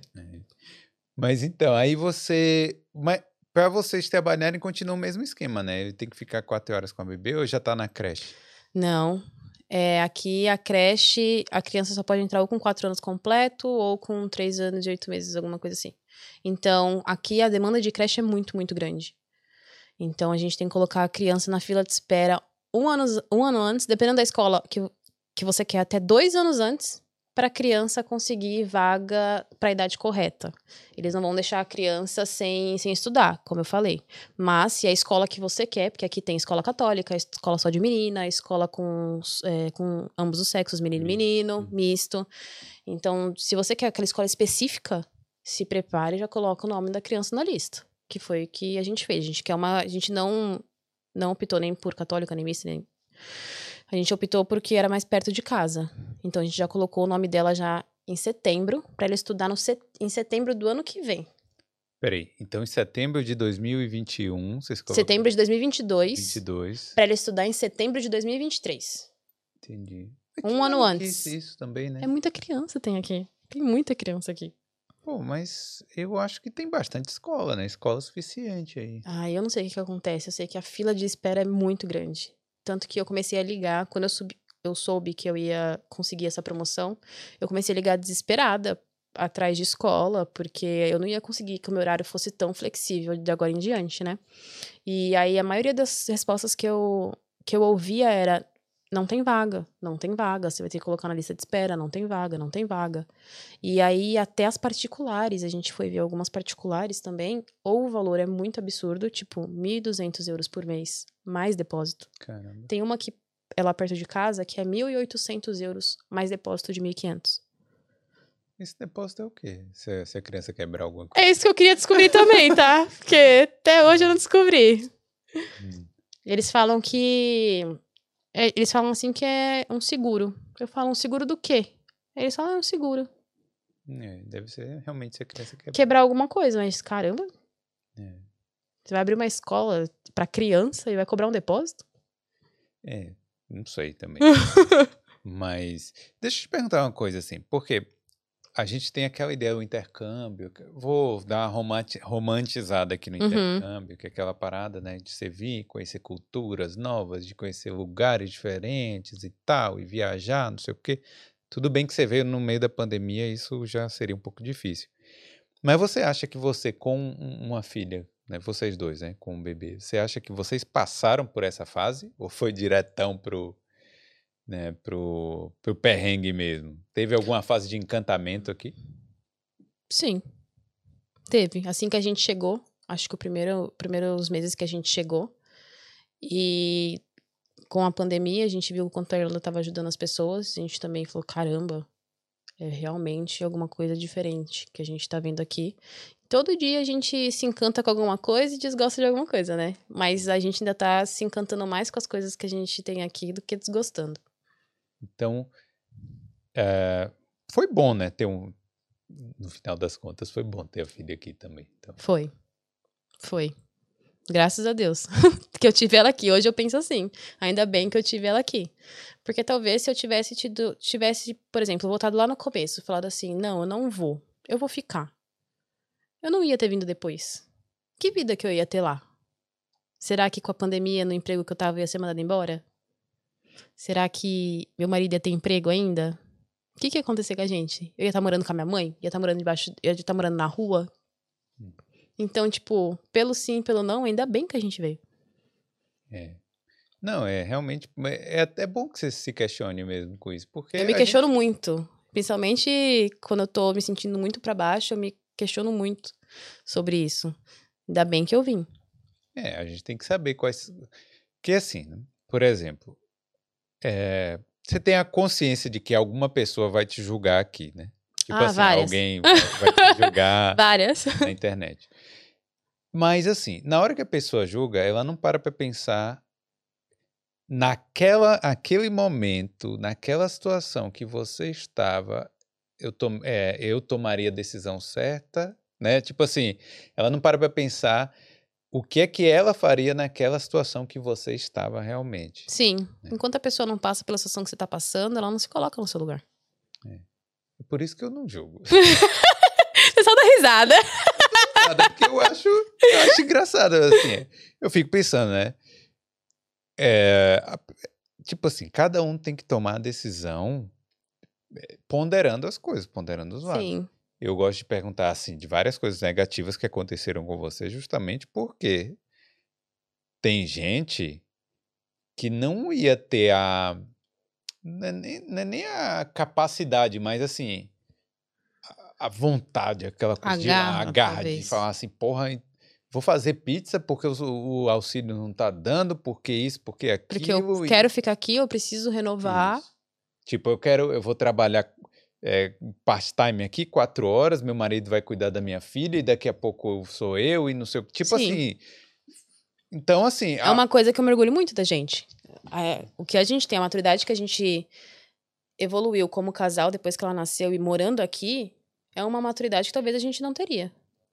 Mas então, aí você, mas para vocês trabalharem continua o mesmo esquema, né? Ele tem que ficar 4 horas com a bebê ou já tá na creche? Não. É, aqui a creche, a criança só pode entrar ou com quatro anos completo ou com três anos e oito meses, alguma coisa assim. Então, aqui a demanda de creche é muito, muito grande. Então, a gente tem que colocar a criança na fila de espera um ano, um ano antes, dependendo da escola que, que você quer, até dois anos antes, para a criança conseguir vaga para a idade correta. Eles não vão deixar a criança sem, sem estudar, como eu falei. Mas se é a escola que você quer, porque aqui tem escola católica, escola só de menina, escola com, é, com ambos os sexos, menino e menino, misto. Então, se você quer aquela escola específica, se prepare e já coloca o nome da criança na lista. Que foi o que a gente fez. A gente quer uma. A gente não, não optou nem por católica, nem mista, nem. A gente optou porque era mais perto de casa. Então a gente já colocou o nome dela já em setembro, para ela estudar no set... em setembro do ano que vem. Peraí, então em setembro de 2021, vocês colocam Setembro de 2022. 22, Pra ela estudar em setembro de 2023. entendi. Um Que ano antes. Isso também, né? É muita criança tem aqui. Tem muita criança aqui. Pô, mas eu acho que tem bastante escola, né? Escola suficiente aí. Ah, eu não sei o que, que acontece. Eu sei que a fila de espera é muito grande. Tanto que eu comecei a ligar, quando eu, subi, eu soube que eu ia conseguir essa promoção, eu comecei a ligar desesperada atrás de escola, porque eu não ia conseguir que o meu horário fosse tão flexível de agora em diante, né? E aí a maioria das respostas que eu, que eu ouvia era: não tem vaga, não tem vaga, você vai ter que colocar na lista de espera, não tem vaga, não tem vaga. E aí até as particulares, a gente foi ver algumas particulares também, ou o valor é muito absurdo, tipo 1.200 euros por mês, mais depósito. Caramba. Tem uma que é lá perto de casa que é 1.800 euros, mais depósito de 1.500. Esse depósito é o quê? Se, se a criança quebrar alguma coisa. É isso que eu queria descobrir também, tá? Porque até hoje eu não descobri. Hum. Eles falam que. é, eles falam assim que é um seguro. Eu falo, um seguro do quê? Eles falam, é um seguro. É, deve ser realmente se a criança quebrar. Quebrar alguma coisa, mas caramba, É. você vai abrir uma escola pra criança e vai cobrar um depósito? É, não sei também. Mas deixa eu te perguntar uma coisa assim, porque a gente tem aquela ideia do intercâmbio. Vou dar uma romanti- romantizada aqui no Uhum. intercâmbio, que é aquela parada, né, de você vir, conhecer culturas novas, de conhecer lugares diferentes e tal, e viajar, não sei o quê. Tudo bem que você veio no meio da pandemia, isso já seria um pouco difícil. Mas você acha que você, com um- uma filha, né, vocês dois, né, com um bebê, você acha que vocês passaram por essa fase? Ou foi diretão pro, né, pro, pro perrengue mesmo? Teve alguma fase de encantamento aqui? Sim. Teve. Assim que a gente chegou, acho que o primeiro, primeiros meses que a gente chegou. E com a pandemia, a gente viu o quanto a Irlanda estava ajudando as pessoas. A gente também falou: caramba, é realmente alguma coisa diferente que a gente tá vendo aqui. Todo dia a gente se encanta com alguma coisa e desgosta de alguma coisa, né? Mas a gente ainda tá se encantando mais com as coisas que a gente tem aqui do que desgostando. Então, é, foi bom, né, ter um... No final das contas, foi bom ter a filha aqui também. Então, Foi. Foi. Graças a Deus que eu tive ela aqui. Hoje eu penso assim. Ainda bem que eu tive ela aqui. Porque talvez se eu tivesse tido, tivesse, por exemplo, voltado lá no começo, falado assim: "Não, eu não vou. Eu vou ficar". Eu não ia ter vindo depois. Que vida que eu ia ter lá? Será que com a pandemia no emprego que eu tava eu ia ser mandada embora? Será que meu marido ia ter emprego ainda? O que, que ia acontecer com a gente? Eu ia estar morando com a minha mãe? Ia estar morando debaixo. Eu ia estar morando na rua? Então, tipo, pelo sim, pelo não, ainda bem que a gente veio. é. Não, é realmente... É até bom que você se questione mesmo com isso, porque... eu me questiono muito. Principalmente quando eu tô me sentindo muito pra baixo, eu me questiono muito sobre isso. Ainda bem que eu vim. É, a gente tem que saber quais. Que assim, né? por exemplo, é, você tem a consciência de que alguma pessoa vai te julgar aqui, né? Tipo Ah, assim, várias. alguém vai, te julgar Várias. na internet. Mas assim, na hora que a pessoa julga, ela não para pra pensar naquela, aquele momento, naquela situação que você estava, eu, tom, é, eu tomaria a decisão certa, né? Tipo assim, ela não para pra pensar o que é que ela faria naquela situação que você estava realmente. Sim. É. Enquanto a pessoa não passa pela situação que você tá passando, ela não se coloca no seu lugar. É Por isso que eu não julgo. Você só dá risada. Porque eu acho, eu acho engraçado, assim. Eu fico pensando, né? É, tipo assim, cada um tem que tomar a decisão ponderando as coisas, ponderando os lados. Sim. Eu gosto de perguntar, assim, de várias coisas negativas que aconteceram com você, justamente porque tem gente que não ia ter a. Não é nem, não é nem a capacidade, mas assim. A, a vontade, aquela coisa A de garra, a garra de falar assim, porra, vou fazer pizza porque o, o auxílio não tá dando, porque isso, porque aquilo. Porque eu e- quero ficar aqui, eu preciso renovar. isso. Tipo, eu quero, eu vou trabalhar é, part-time aqui, quatro horas, meu marido vai cuidar da minha filha e daqui a pouco sou eu e não sei o que. Tipo Sim. assim. Então, assim. É uma coisa que eu me orgulho muito da gente. É, o que a gente tem, a maturidade que a gente evoluiu como casal depois que ela nasceu e morando aqui, é uma maturidade que talvez a gente não teria.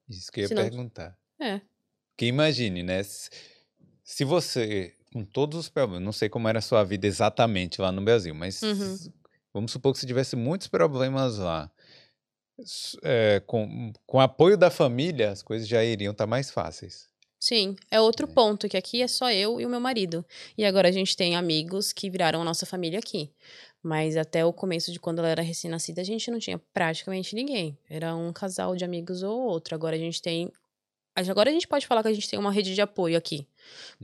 Isso que eu ia se não- perguntar. É. Porque imagine, né? Se você, com todos os problemas, não sei como era a sua vida exatamente lá no Brasil, mas Uhum. vamos supor que você tivesse muitos problemas lá. É, com, com o apoio da família, as coisas já iriam estar mais fáceis. Sim, é outro É. ponto, que aqui é só eu e o meu marido. E agora a gente tem amigos que viraram a nossa família aqui. Mas até o começo de quando ela era recém-nascida, a gente não tinha praticamente ninguém. Era um casal de amigos ou outro. Agora a gente tem. Agora a gente pode falar que a gente tem uma rede de apoio aqui.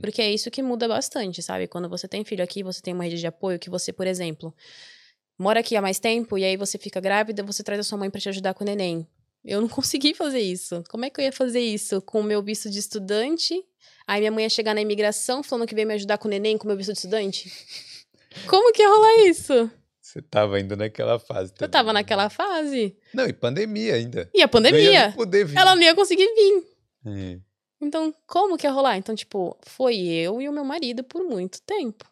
Porque é isso que muda bastante, sabe? Quando você tem filho aqui, você tem uma rede de apoio que você, por exemplo, mora aqui há mais tempo e aí você fica grávida, você traz a sua mãe pra te ajudar com o neném. Eu não consegui fazer isso. Como é que eu ia fazer isso com o meu visto de estudante? Aí minha mãe ia chegar na imigração falando que veio me ajudar com o neném com o meu visto de estudante? Como que ia rolar isso? Você tava ainda naquela fase Eu também, tava né? naquela fase. Não, e pandemia ainda. E a Não ia pandemia, nem poder vir. ela não ia conseguir vir. É. Então, como que ia rolar? Então, tipo, foi eu e o meu marido por muito tempo.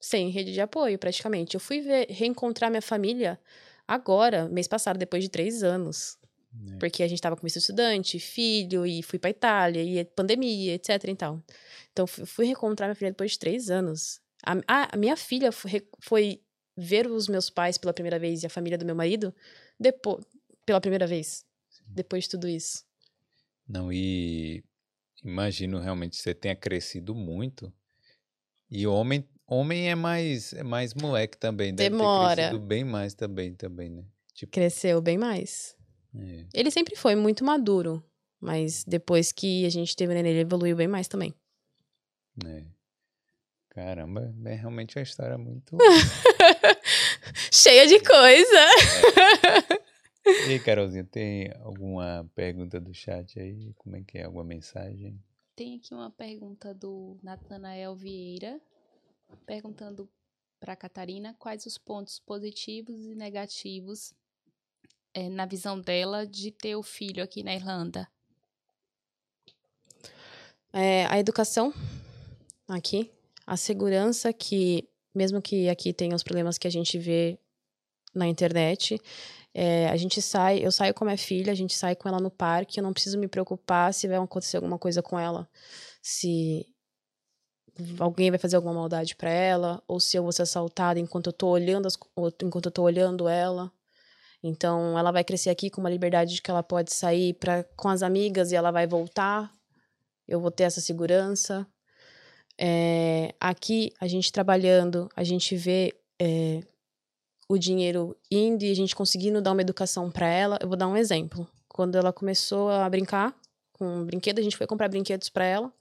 Sem rede de apoio, praticamente. Eu fui ver, reencontrar minha família agora, mês passado, depois de três anos. É. Porque a gente tava com visto estudante, filho, e fui pra Itália, e pandemia, etc e tal. Então, fu- fui reencontrar minha filha depois de três anos. A, a- minha filha foi, foi ver os meus pais pela primeira vez e a família do meu marido depois, pela primeira vez, depois de tudo isso. Não, e imagino realmente que você tenha crescido muito. E homem, homem é mais é mais moleque também, deve Demora. ter crescido bem mais também, também, né? Tipo, Cresceu bem mais. é, Ele sempre foi muito maduro, mas depois que a gente teve neném, ele evoluiu bem mais também. né? Caramba, é realmente uma história muito. Cheia de coisa! E aí, Carolzinha, tem alguma pergunta do chat aí? Como é que é? Alguma mensagem? Tem aqui uma pergunta do Natanael Vieira, perguntando para Catarina quais os pontos positivos e negativos eh, na visão dela de ter o filho aqui na Irlanda. É, a educação aqui, a segurança que, mesmo que aqui tenha os problemas que a gente vê na internet, é, a gente sai, eu saio com a minha filha, a gente sai com ela no parque, eu não preciso me preocupar se vai acontecer alguma coisa com ela, se alguém vai fazer alguma maldade pra ela, ou se eu vou ser assaltada enquanto eu tô olhando, as, enquanto eu tô olhando ela. Então, ela vai crescer aqui com uma liberdade de que ela pode sair pra, com as amigas e ela vai voltar eu vou ter essa segurança. É, aqui, a gente trabalhando, a gente vê é, o dinheiro indo e a gente conseguindo dar uma educação para ela. Eu vou dar um exemplo. Quando ela começou a brincar com um brinquedo, a gente foi comprar brinquedos para ela.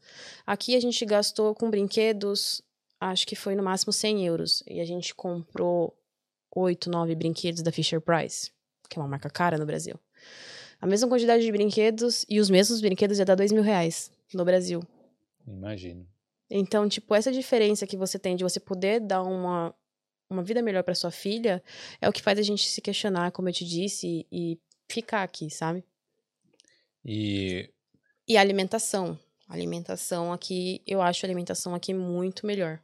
Aqui a gente gastou com brinquedos, acho que foi no máximo 100 euros. E a gente comprou oito, nove brinquedos da Fisher Price, que é uma marca cara no Brasil. A mesma quantidade de brinquedos e os mesmos brinquedos ia dar dois mil reais no Brasil. Imagino. Então, tipo, essa diferença que você tem de você poder dar uma, uma vida melhor para sua filha é o que faz a gente se questionar, como eu te disse, e, e ficar aqui, sabe? E E a alimentação. A alimentação aqui, eu acho a alimentação aqui muito melhor.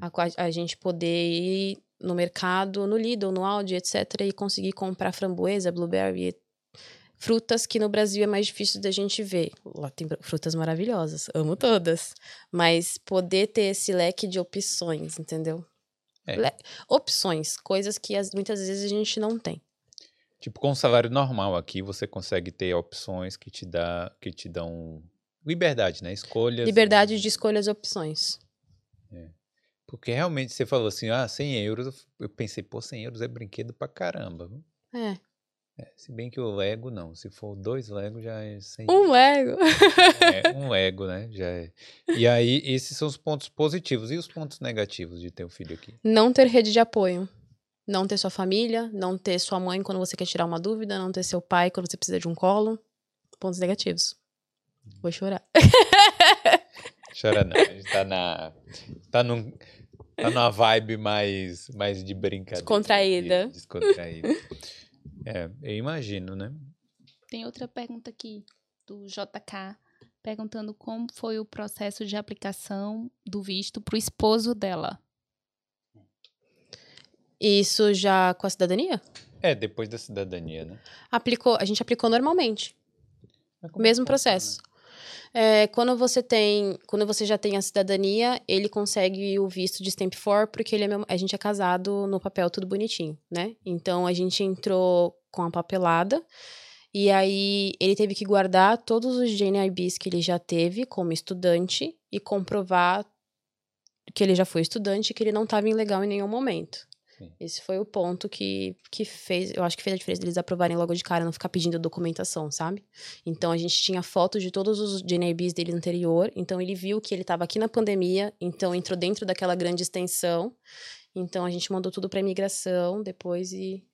A, a gente poder ir no mercado, no Lidl, no Aldi, etc., e conseguir comprar framboesa, blueberry, frutas que no Brasil é mais difícil da gente ver. Lá tem frutas maravilhosas, amo todas. Mas poder ter esse leque de opções, entendeu? É. Opções, coisas que as- muitas vezes a gente não tem. Tipo, com um salário normal aqui, você consegue ter opções que te, dá, que te dão liberdade, né? Escolhas. Liberdade de escolhas e opções. Porque realmente você falou assim, ah, 100 euros. eu pensei, pô, 100 euros é brinquedo pra caramba. É. É, se bem que o Lego não. Se for dois Lego, já é 100 Um Lego. É, um Lego, né? Já é. E aí, esses são os pontos positivos. E os pontos negativos de ter um filho aqui? Não ter rede de apoio. Não ter sua família, não ter sua mãe quando você quer tirar uma dúvida, não ter seu pai quando você precisa de um colo. Pontos negativos. Vou chorar. Chora não. A gente tá na. Tá num. Tá numa vibe mais, mais de brincadeira. Descontraída. Descontraída. É, eu imagino, né? Tem outra pergunta aqui do JK, perguntando como foi o processo de aplicação do visto para o esposo dela. Isso já com a cidadania? É, depois da cidadania, né? Aplicou, a gente aplicou normalmente. É Mesmo processo. É, quando você tem, quando você já tem a cidadania, ele consegue o visto de stamp for porque ele é meu- a gente é casado no papel tudo bonitinho, né? Então a gente entrou com a papelada e aí ele teve que guardar todos os GNIBs que ele já teve como estudante e comprovar que ele já foi estudante e que ele não estava ilegal em nenhum momento. Sim. Esse foi o ponto que, que fez, eu acho que fez a diferença deles aprovarem logo de cara, não ficar pedindo documentação, sabe? Então a gente tinha fotos de todos os GNIBs dele anterior, então ele viu que ele estava aqui na pandemia, então entrou dentro daquela grande extensão. Então a gente mandou tudo para imigração depois e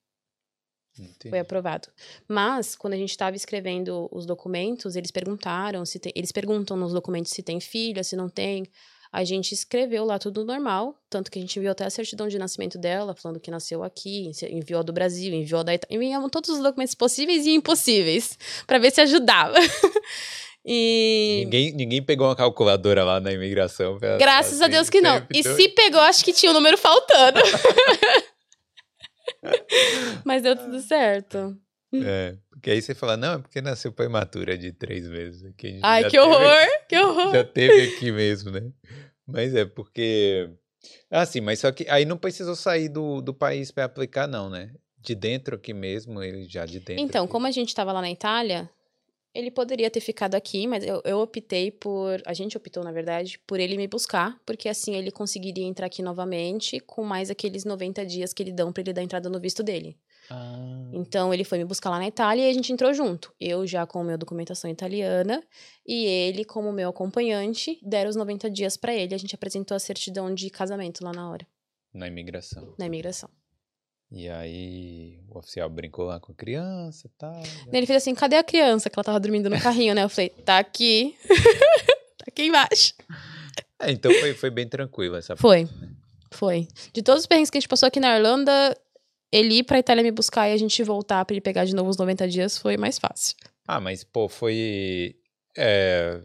Entendi. foi aprovado. Mas quando a gente estava escrevendo os documentos, eles perguntaram se tem, eles perguntam nos documentos se tem filha, se não tem. A gente escreveu lá tudo normal, tanto que a gente enviou até a certidão de nascimento dela, falando que nasceu aqui, enviou a do Brasil, enviou a da Itália, enviamos todos os documentos possíveis e impossíveis para ver se ajudava. e Ninguém, ninguém pegou uma calculadora lá na imigração. pra- graças a assim, Deus que não. E se pegou, acho que tinha o número faltando. Mas deu tudo certo. É, porque aí você fala, não, é porque nasceu prematura de três meses. Aqui a gente Ai, que horror! Que horror! Já teve aqui mesmo, né? Mas é porque. Ah, sim, mas só que aí não precisou sair do, do país para aplicar, não, né? de dentro aqui mesmo, ele já de dentro. Então, aqui. como a gente estava lá na Itália, ele poderia ter ficado aqui, mas eu, eu optei por. A gente optou, na verdade, por ele me buscar, porque assim ele conseguiria entrar aqui novamente com mais aqueles 90 dias que ele dão para ele dar entrada no visto dele. Ah, Então ele foi me buscar lá na Itália e a gente entrou junto. Eu já com a minha documentação italiana e ele, como meu acompanhante, deram os 90 dias para ele. A gente apresentou a certidão de casamento lá na hora, na imigração. na imigração. E aí o oficial brincou lá com a criança e tal. Ele fez assim: cadê a criança? Que ela tava dormindo no carrinho, né? Eu falei: tá aqui. tá aqui embaixo. É, então foi, foi bem tranquilo essa Foi. parte, né? Foi. De todos os perrengues que a gente passou aqui na Irlanda, ele ir pra Itália me buscar e a gente voltar pra ele pegar de novo os 90 dias foi mais fácil. Ah, mas pô, foi. é,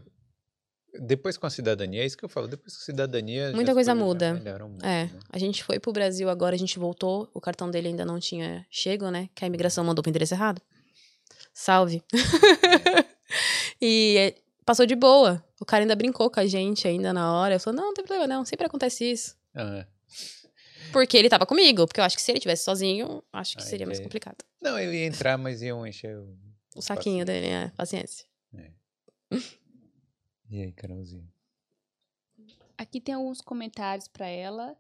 Depois com a cidadania, é isso que eu falo. Depois com a cidadania. Muita coisa muda. muito, É, né? a gente foi pro Brasil agora, a gente voltou, o cartão dele ainda não tinha chego, né? Que a imigração mandou pro endereço errado. Salve. e é, passou de boa. O cara ainda brincou com a gente ainda na hora. Falou, não, não tem problema não, sempre acontece isso. Ah, Porque ele tava comigo, porque eu acho que se ele tivesse sozinho, acho que seria mais é- complicado. Não, eu ia entrar, mas iam encher o. O saquinho dele, é, paciência. E aí, Carolzinha? Aqui tem alguns comentários pra ela,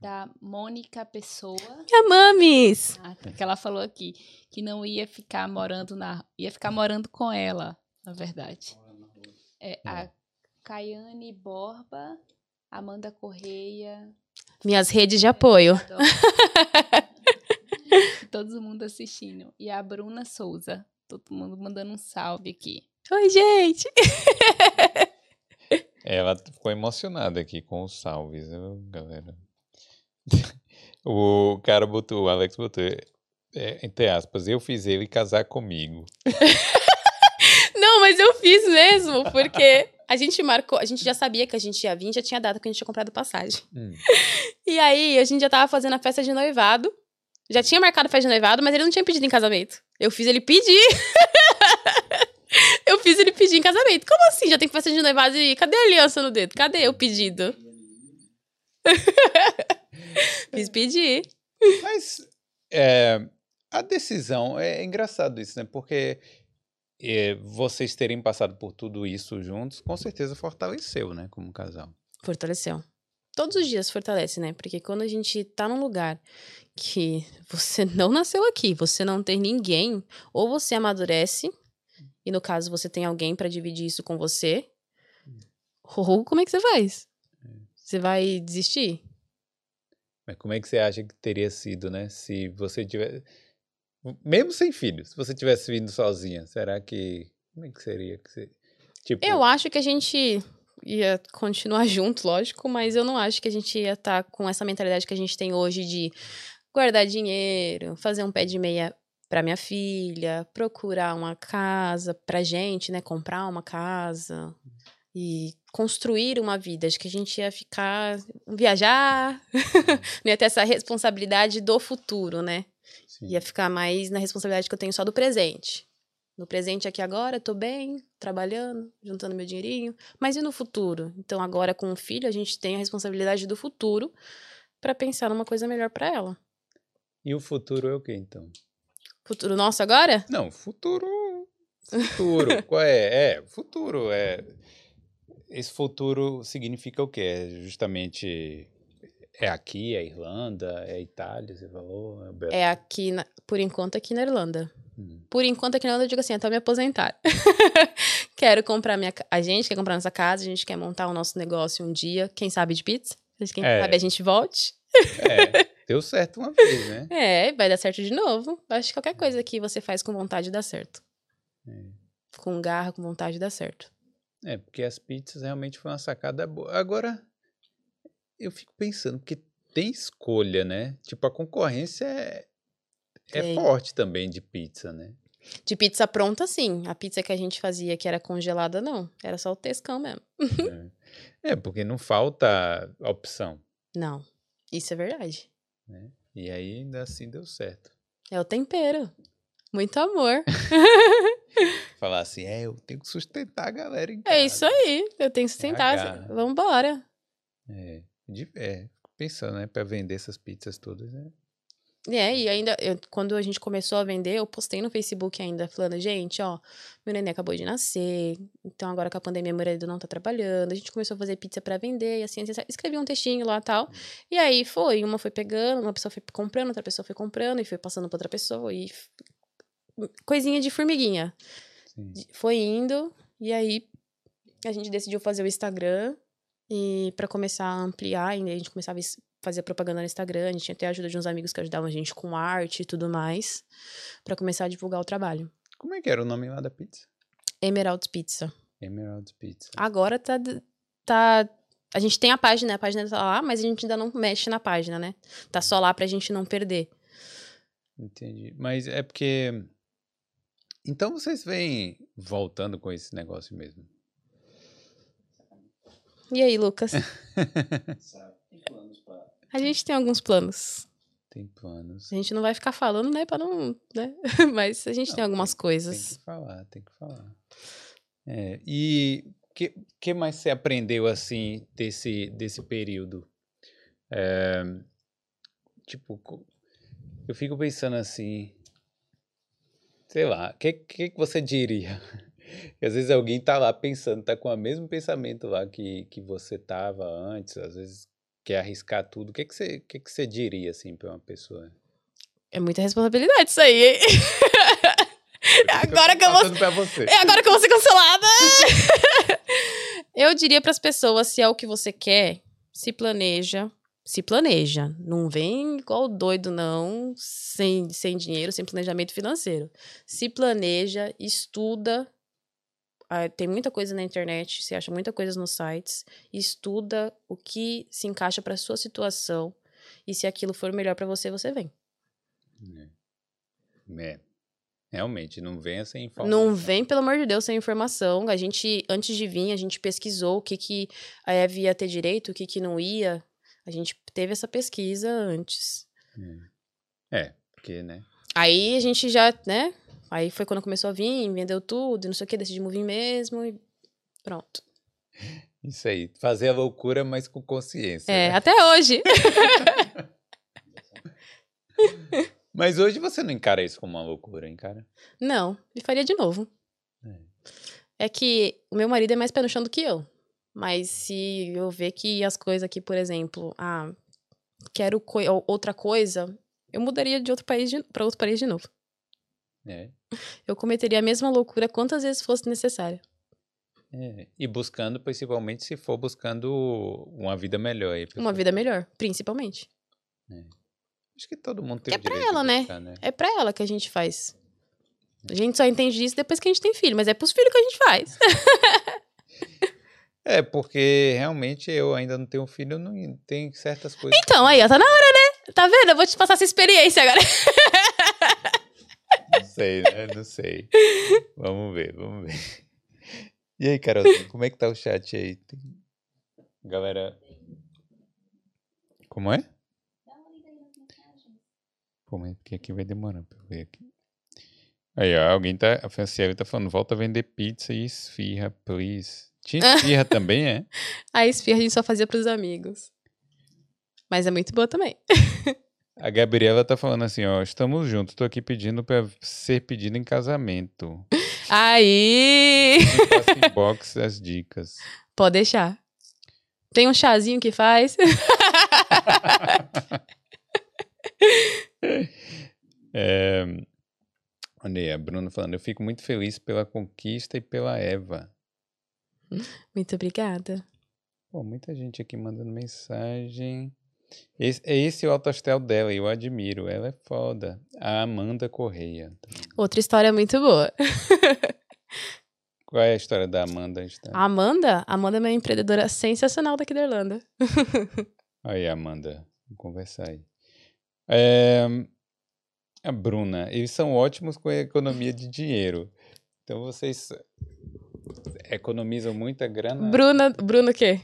da Mônica Pessoa. A Mamis! Ah, que ela falou aqui que não ia ficar morando na. ia ficar morando com ela, na verdade. É, a Caiane Borba, Amanda Correia. Minhas redes de apoio. Todo mundo assistindo. E a Bruna Souza. Todo mundo mandando um salve aqui. Oi, gente! Ela ficou emocionada aqui com os salves, viu, galera. o cara botou, o Alex botou, é, entre aspas, eu fiz ele casar comigo. Não, mas eu fiz mesmo, porque a gente marcou, a gente já sabia que a gente ia vir, já tinha data que a gente tinha comprado passagem. Hum. E aí, a gente já tava fazendo a festa de noivado. Já tinha marcado a festa de noivado, mas ele não tinha pedido em casamento. Eu fiz ele pedir. Fiz ele pedir em casamento. Como assim? Já tem festa de noivado e cadê a aliança no dedo? Cadê o pedido? fiz pedir. Mas é, a decisão, é engraçado isso, né? Porque é, vocês terem passado por tudo isso juntos, com certeza fortaleceu, né? Como casal. Fortaleceu. Todos os dias fortalece, né? Porque quando a gente tá num lugar que você não nasceu aqui, você não tem ninguém, ou você amadurece, e no caso você tem alguém pra dividir isso com você, ou como é que você faz? Você vai desistir? Mas como é que você acha que teria sido, né? Se você tivesse. Mesmo sem filhos, se você tivesse vindo sozinha, será que. Como é que seria? Que você... Tipo, Eu acho que a gente ia continuar junto, lógico, mas eu não acho que a gente ia estar com essa mentalidade que a gente tem hoje de guardar dinheiro, fazer um pé de meia pra minha filha, procurar uma casa pra gente, né, comprar uma casa e construir uma vida. Acho que a gente ia ficar viajar, não ia ter essa responsabilidade do futuro, né? sim. Ia ficar mais na responsabilidade que eu tenho só do presente. No presente aqui agora, tô bem, trabalhando, juntando meu dinheirinho. Mas e no futuro? Então, agora com o filho, a gente tem a responsabilidade do futuro pra pensar numa coisa melhor pra ela. E o futuro é o quê, então? Futuro nosso agora? Não, futuro. Futuro. Qual é? É, futuro. É... Esse futuro significa o quê? É justamente. É aqui, é Irlanda, é Itália, você falou? É, É aqui, na- por enquanto, aqui na Irlanda. Hum. Por enquanto, aqui na Irlanda, eu digo assim, até me aposentar. Quero comprar minha... A gente quer comprar nossa casa, a gente quer montar o nosso negócio um dia. Quem sabe de pizza? Quem É. sabe a gente volte. É, deu certo uma vez, né? É, vai dar certo de novo. Acho que qualquer coisa que você faz com vontade dá certo. É. Com garra, com vontade dá certo. É, porque as pizzas realmente foi uma sacada boa. Agora, eu fico pensando, porque tem escolha, né? Tipo, a concorrência é, é forte também de pizza, né? De pizza pronta, sim. A pizza que a gente fazia que era congelada, não. Era só o tescão mesmo. é. É, porque não falta opção, Não. Isso é verdade. Né? E aí, ainda assim, deu certo. É o tempero. Muito amor. Falar assim, é, eu tenho que sustentar a galera em É casa. isso aí. Eu tenho que sustentar. garra. Vambora. É, de- é, pensando, né? Pra vender essas pizzas todas, né? É, e ainda, eu- quando a gente começou a vender, eu postei no Facebook ainda, falando, gente, ó, meu neném acabou de nascer, então agora com a pandemia meu marido não tá trabalhando, a gente começou a fazer pizza pra vender, e assim, assim, assim. escrevi um textinho lá e tal, e aí foi, uma foi pegando, uma pessoa foi comprando, outra pessoa foi comprando, e foi passando pra outra pessoa, e coisinha de formiguinha. Sim. Foi indo, e aí a gente decidiu fazer o Instagram, e pra começar a ampliar, ainda a gente começava a es- fazer propaganda no Instagram, a gente tinha até a ajuda de uns amigos que ajudavam a gente com arte e tudo mais, pra começar a divulgar o trabalho. Como é que era o nome lá da pizza? Emerald Pizza. Emerald Pizza. Agora tá, tá. A gente tem a página, a página tá lá, mas a gente ainda não mexe na página, né? Tá só lá pra gente não perder. Entendi. Mas é porque. Então vocês vêm voltando com esse negócio mesmo. E aí, Lucas? A gente tem alguns planos. Tem planos. A gente não vai ficar falando, né, pra não, né? Mas a gente Não, tem algumas Tem coisas. que falar, tem que falar. É, e o que, que mais você aprendeu assim desse, desse período? É, tipo, eu fico pensando assim, sei lá, o que, que, que você diria? Às vezes alguém tá lá pensando, tá com o mesmo pensamento lá que, que você tava antes, às vezes quer arriscar tudo. O que, que, você, que, que você diria assim para uma pessoa? É muita responsabilidade isso aí, hein? Agora que eu vou- você. É agora que eu vou ser cancelada! eu diria pras pessoas, se é o que você quer, se planeja. Se planeja. Não vem igual doido, não, sem, sem dinheiro, sem planejamento financeiro. Se planeja, estuda. Tem muita coisa na internet, você acha muita coisa nos sites. Estuda o que se encaixa pra sua situação. E se aquilo for melhor pra você, você vem. É. Realmente, não venha sem informação. Não vem, pelo amor de Deus, sem informação. A gente, antes de vir, a gente pesquisou o que, que a Eve ia ter direito, o que, que não ia. A gente teve essa pesquisa antes. É, porque, né? Aí a gente já, né? Aí foi quando começou a vir, vendeu tudo, e não sei o que, decidimos vir mesmo e pronto. Isso aí. Fazer a loucura, mas com consciência. É, né? até hoje. Mas hoje você não encara isso como uma loucura, hein, cara? não, e faria de novo. É. É que o meu marido é mais pé no chão do que eu. Mas se eu ver que as coisas aqui, por exemplo, ah, quero ou- outra coisa, eu mudaria de outro país para outro país de novo. É. Eu cometeria a mesma loucura quantas vezes fosse necessário. é. E buscando, principalmente, se for buscando uma vida melhor aí. Uma vida melhor, principalmente. Acho que todo mundo tem É o direito ela, de né? buscar, né? É pra ela que a gente faz. A gente só entende isso depois que a gente tem filho, mas é pros filhos que a gente faz. É, porque realmente eu ainda não tenho filho, eu não tem certas coisas. Então, aí, ó, tá na hora, né? Tá vendo? Eu vou te passar essa experiência agora. Não sei, né? Não sei. Vamos ver, vamos ver. E aí, Carol, como é que tá o chat aí? Tem- Galera. Como é? Pô, mas porque aqui vai demorar pra eu ver aqui. Aí, ó, alguém tá. A Franciele tá falando, volta a vender pizza e esfirra, please. Tinha esfirra também, é? A esfirra a gente só fazia pros amigos. Mas é muito boa também. A Gabriela tá falando assim, ó, estamos juntos, tô aqui pedindo pra ser pedido em casamento. Aí! Me passa inbox as dicas. Pode deixar. Tem um chazinho que faz. É, olha aí, a Bruna falando, eu fico muito feliz pela conquista e pela Eva. Muito obrigada. Pô, muita gente aqui mandando mensagem. Esse, é esse o autostel dela, eu admiro. Ela é foda. A Amanda Correia. Outra história muito boa. Qual é a história da Amanda? Está? A Amanda, Amanda é uma empreendedora sensacional daqui da Irlanda. Aí, Amanda, vamos conversar aí. É, a Bruna, eles são ótimos com a economia de dinheiro. Então vocês economizam muita grana. Bruna, Bruno o quê?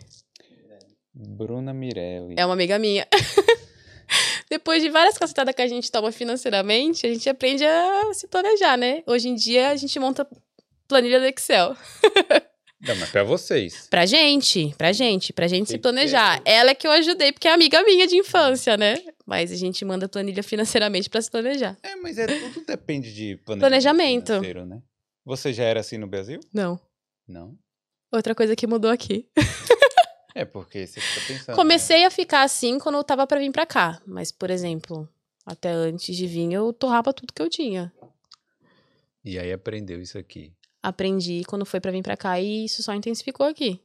Bruna Mirelli. É uma amiga minha. Depois de várias cacetadas que a gente toma financeiramente, a gente aprende a se planejar, né? Hoje em dia a gente monta planilha do Excel. Não, mas pra vocês. Pra gente, pra gente, pra gente se planejar. Ela é que eu ajudei, porque é amiga minha de infância, né? Mas a gente manda planilha financeiramente para se planejar. É, mas é tudo depende de planejamento. Planejamento. financeiro, né? Você já era assim no Brasil? Não. Não. Outra coisa que mudou aqui. É porque você fica pensando. né? Comecei a ficar assim quando eu tava pra vir pra cá. Mas, por exemplo, até antes de vir, eu torrava tudo que eu tinha. E aí aprendeu isso aqui. Aprendi quando foi pra vir pra cá e isso só intensificou aqui.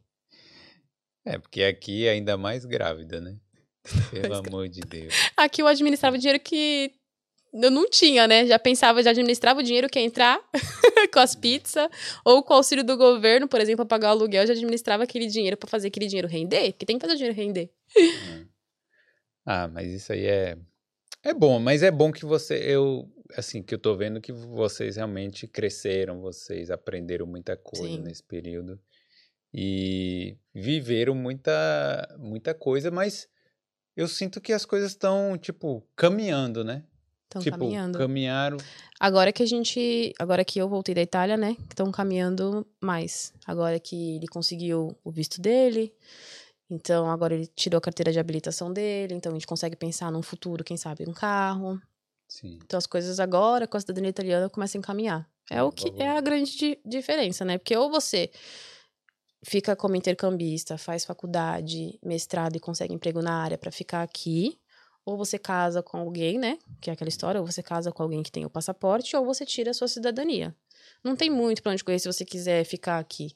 É, porque aqui é ainda mais grávida, né? Pelo amor de Deus. Aqui eu administrava dinheiro que eu não tinha, né? Já pensava, já administrava o dinheiro que ia entrar com as pizzas ou com o auxílio do governo, por exemplo, pra pagar o aluguel, já administrava aquele dinheiro pra fazer aquele dinheiro render, porque tem que fazer o dinheiro render. Ah, mas isso aí é. É bom, mas é bom que você. Eu. Assim, que eu tô vendo que vocês realmente cresceram, vocês aprenderam muita coisa Sim. nesse período. E viveram muita, muita coisa, mas eu sinto que as coisas estão, tipo, caminhando, né? Estão tipo, caminhando. caminharam. Agora que a gente. Agora que eu voltei da Itália, né? Estão caminhando mais. Agora que ele conseguiu o visto dele. Então, agora ele tirou a carteira de habilitação dele. Então, a gente consegue pensar num futuro, quem sabe, um carro. Sim. Então, as coisas agora, com a cidadania italiana, começam a encaminhar. É o que é a grande di- diferença, né? Porque ou você fica como intercambista, faz faculdade, mestrado e consegue emprego na área pra ficar aqui, ou você casa com alguém, né? Que é aquela história, ou você casa com alguém que tem o passaporte, ou você tira a sua cidadania. Não tem muito pra onde correr se você quiser ficar aqui.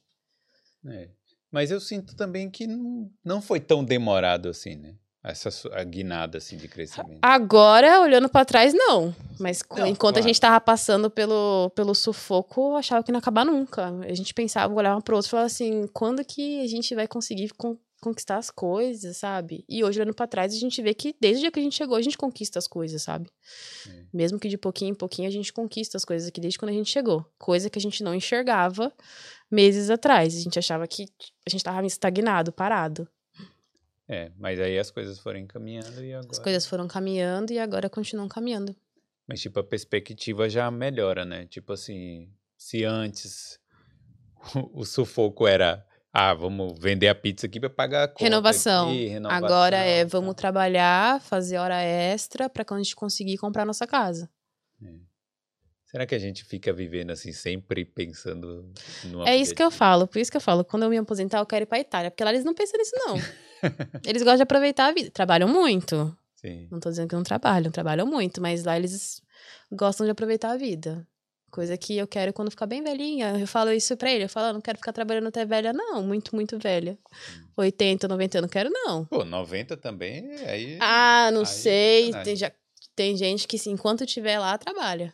É. Mas eu sinto também que não, não foi tão demorado assim, né? Essa guinada assim de crescimento. Agora, olhando pra trás, não. Mas Não, enquanto claro. a gente tava passando pelo, pelo sufoco, eu achava que não ia acabar nunca. A gente pensava, olhava pro outro e falava assim, quando que a gente vai conseguir con- conquistar as coisas, sabe? E hoje, olhando pra trás, a gente vê que desde o dia que a gente chegou, a gente conquista as coisas, sabe? É. Mesmo que de pouquinho em pouquinho, a gente conquista as coisas aqui desde quando a gente chegou. Coisa que a gente não enxergava meses atrás. A gente achava que a gente tava estagnado, parado. É, mas aí as coisas foram encaminhando e agora. As coisas foram caminhando e agora continuam caminhando. Mas, tipo, a perspectiva já melhora, né? Tipo assim, se antes o sufoco era, ah, vamos vender a pizza aqui pra pagar a conta Renovação. aqui, renovação Agora é e vamos trabalhar, fazer hora extra pra quando a gente conseguir comprar nossa casa. Será que a gente fica vivendo assim, sempre pensando no É isso que eu falo, por isso que eu falo, quando eu me aposentar, eu quero ir pra Itália, porque lá eles não pensam nisso, não. eles gostam de aproveitar a vida. Trabalham muito. Sim. Não tô dizendo que não trabalham, trabalham muito, mas lá eles gostam de aproveitar a vida. Coisa que eu quero quando ficar bem velhinha. Eu falo isso pra ele, eu falo, "Eu não quero ficar trabalhando até velha, não, muito, muito velha. 80, 90 anos, quero, não. Pô, 90 também, aí... Ah, não aí é sei. sacanagem. Tem, já, tem gente que, assim, enquanto estiver lá, trabalha.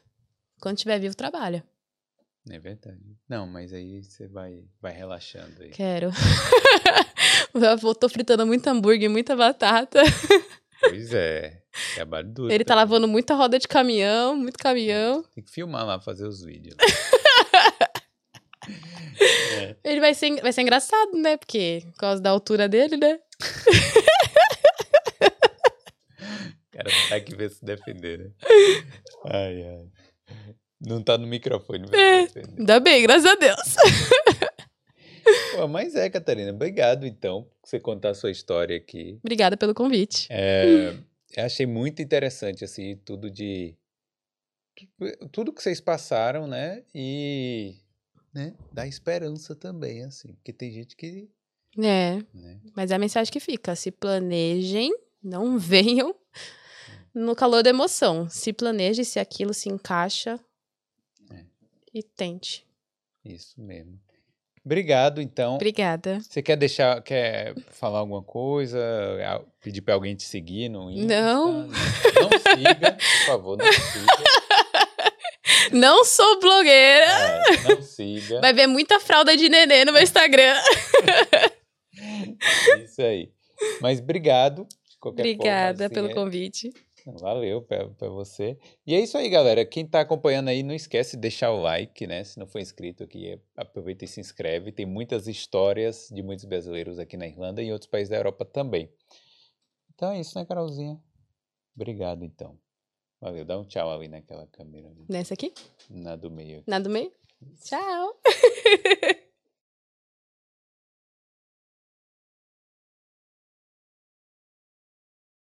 Quando estiver vivo, trabalha. É verdade. Não, mas aí você vai, vai relaxando aí. Quero. Eu tô fritando muito hambúrguer, muita batata. Pois é, trabalho duro. Ele tá lavando muita roda de caminhão, muito caminhão. Tem que filmar lá, fazer os vídeos. É. Ele vai ser, vai ser engraçado, né? Porque, por causa da altura dele, né? O cara tá aqui ver se defender, né? Ai, ai. Não tá no microfone, vai É. se defender. Ainda bem, graças a Deus. Pô, mas é, Catarina, obrigado então por você contar a sua história aqui. Obrigada pelo convite. É, eu achei muito interessante, assim, tudo de. Tudo que vocês passaram, né? E. Né, dá esperança também, assim, porque tem gente que. É, Né, mas é a mensagem que fica. Se planejem, não venham no calor da emoção. Se planeje se aquilo se encaixa É. e tente. isso mesmo. Obrigado, então. Obrigada. Você quer deixar, quer falar alguma coisa? A- Pedir pra alguém te seguir no Insta? Não. Não siga, por favor, não siga. Não sou blogueira. É, não siga. Vai ver muita fralda de nenê no meu Instagram. Isso aí. Mas obrigado. de qualquer forma, Obrigada assim, pelo é- convite. Valeu pra, pra você. E é isso aí, galera. Quem tá acompanhando aí, não esquece de deixar o like, né? Se não for inscrito aqui, é- aproveita e se inscreve. Tem muitas histórias de muitos brasileiros aqui na Irlanda e em outros países da Europa também. Então é isso, né, Carolzinha? Obrigado, então. Valeu. Dá um tchau ali naquela câmera, ali, Nessa aqui? na do meio. Na do meio? Tchau.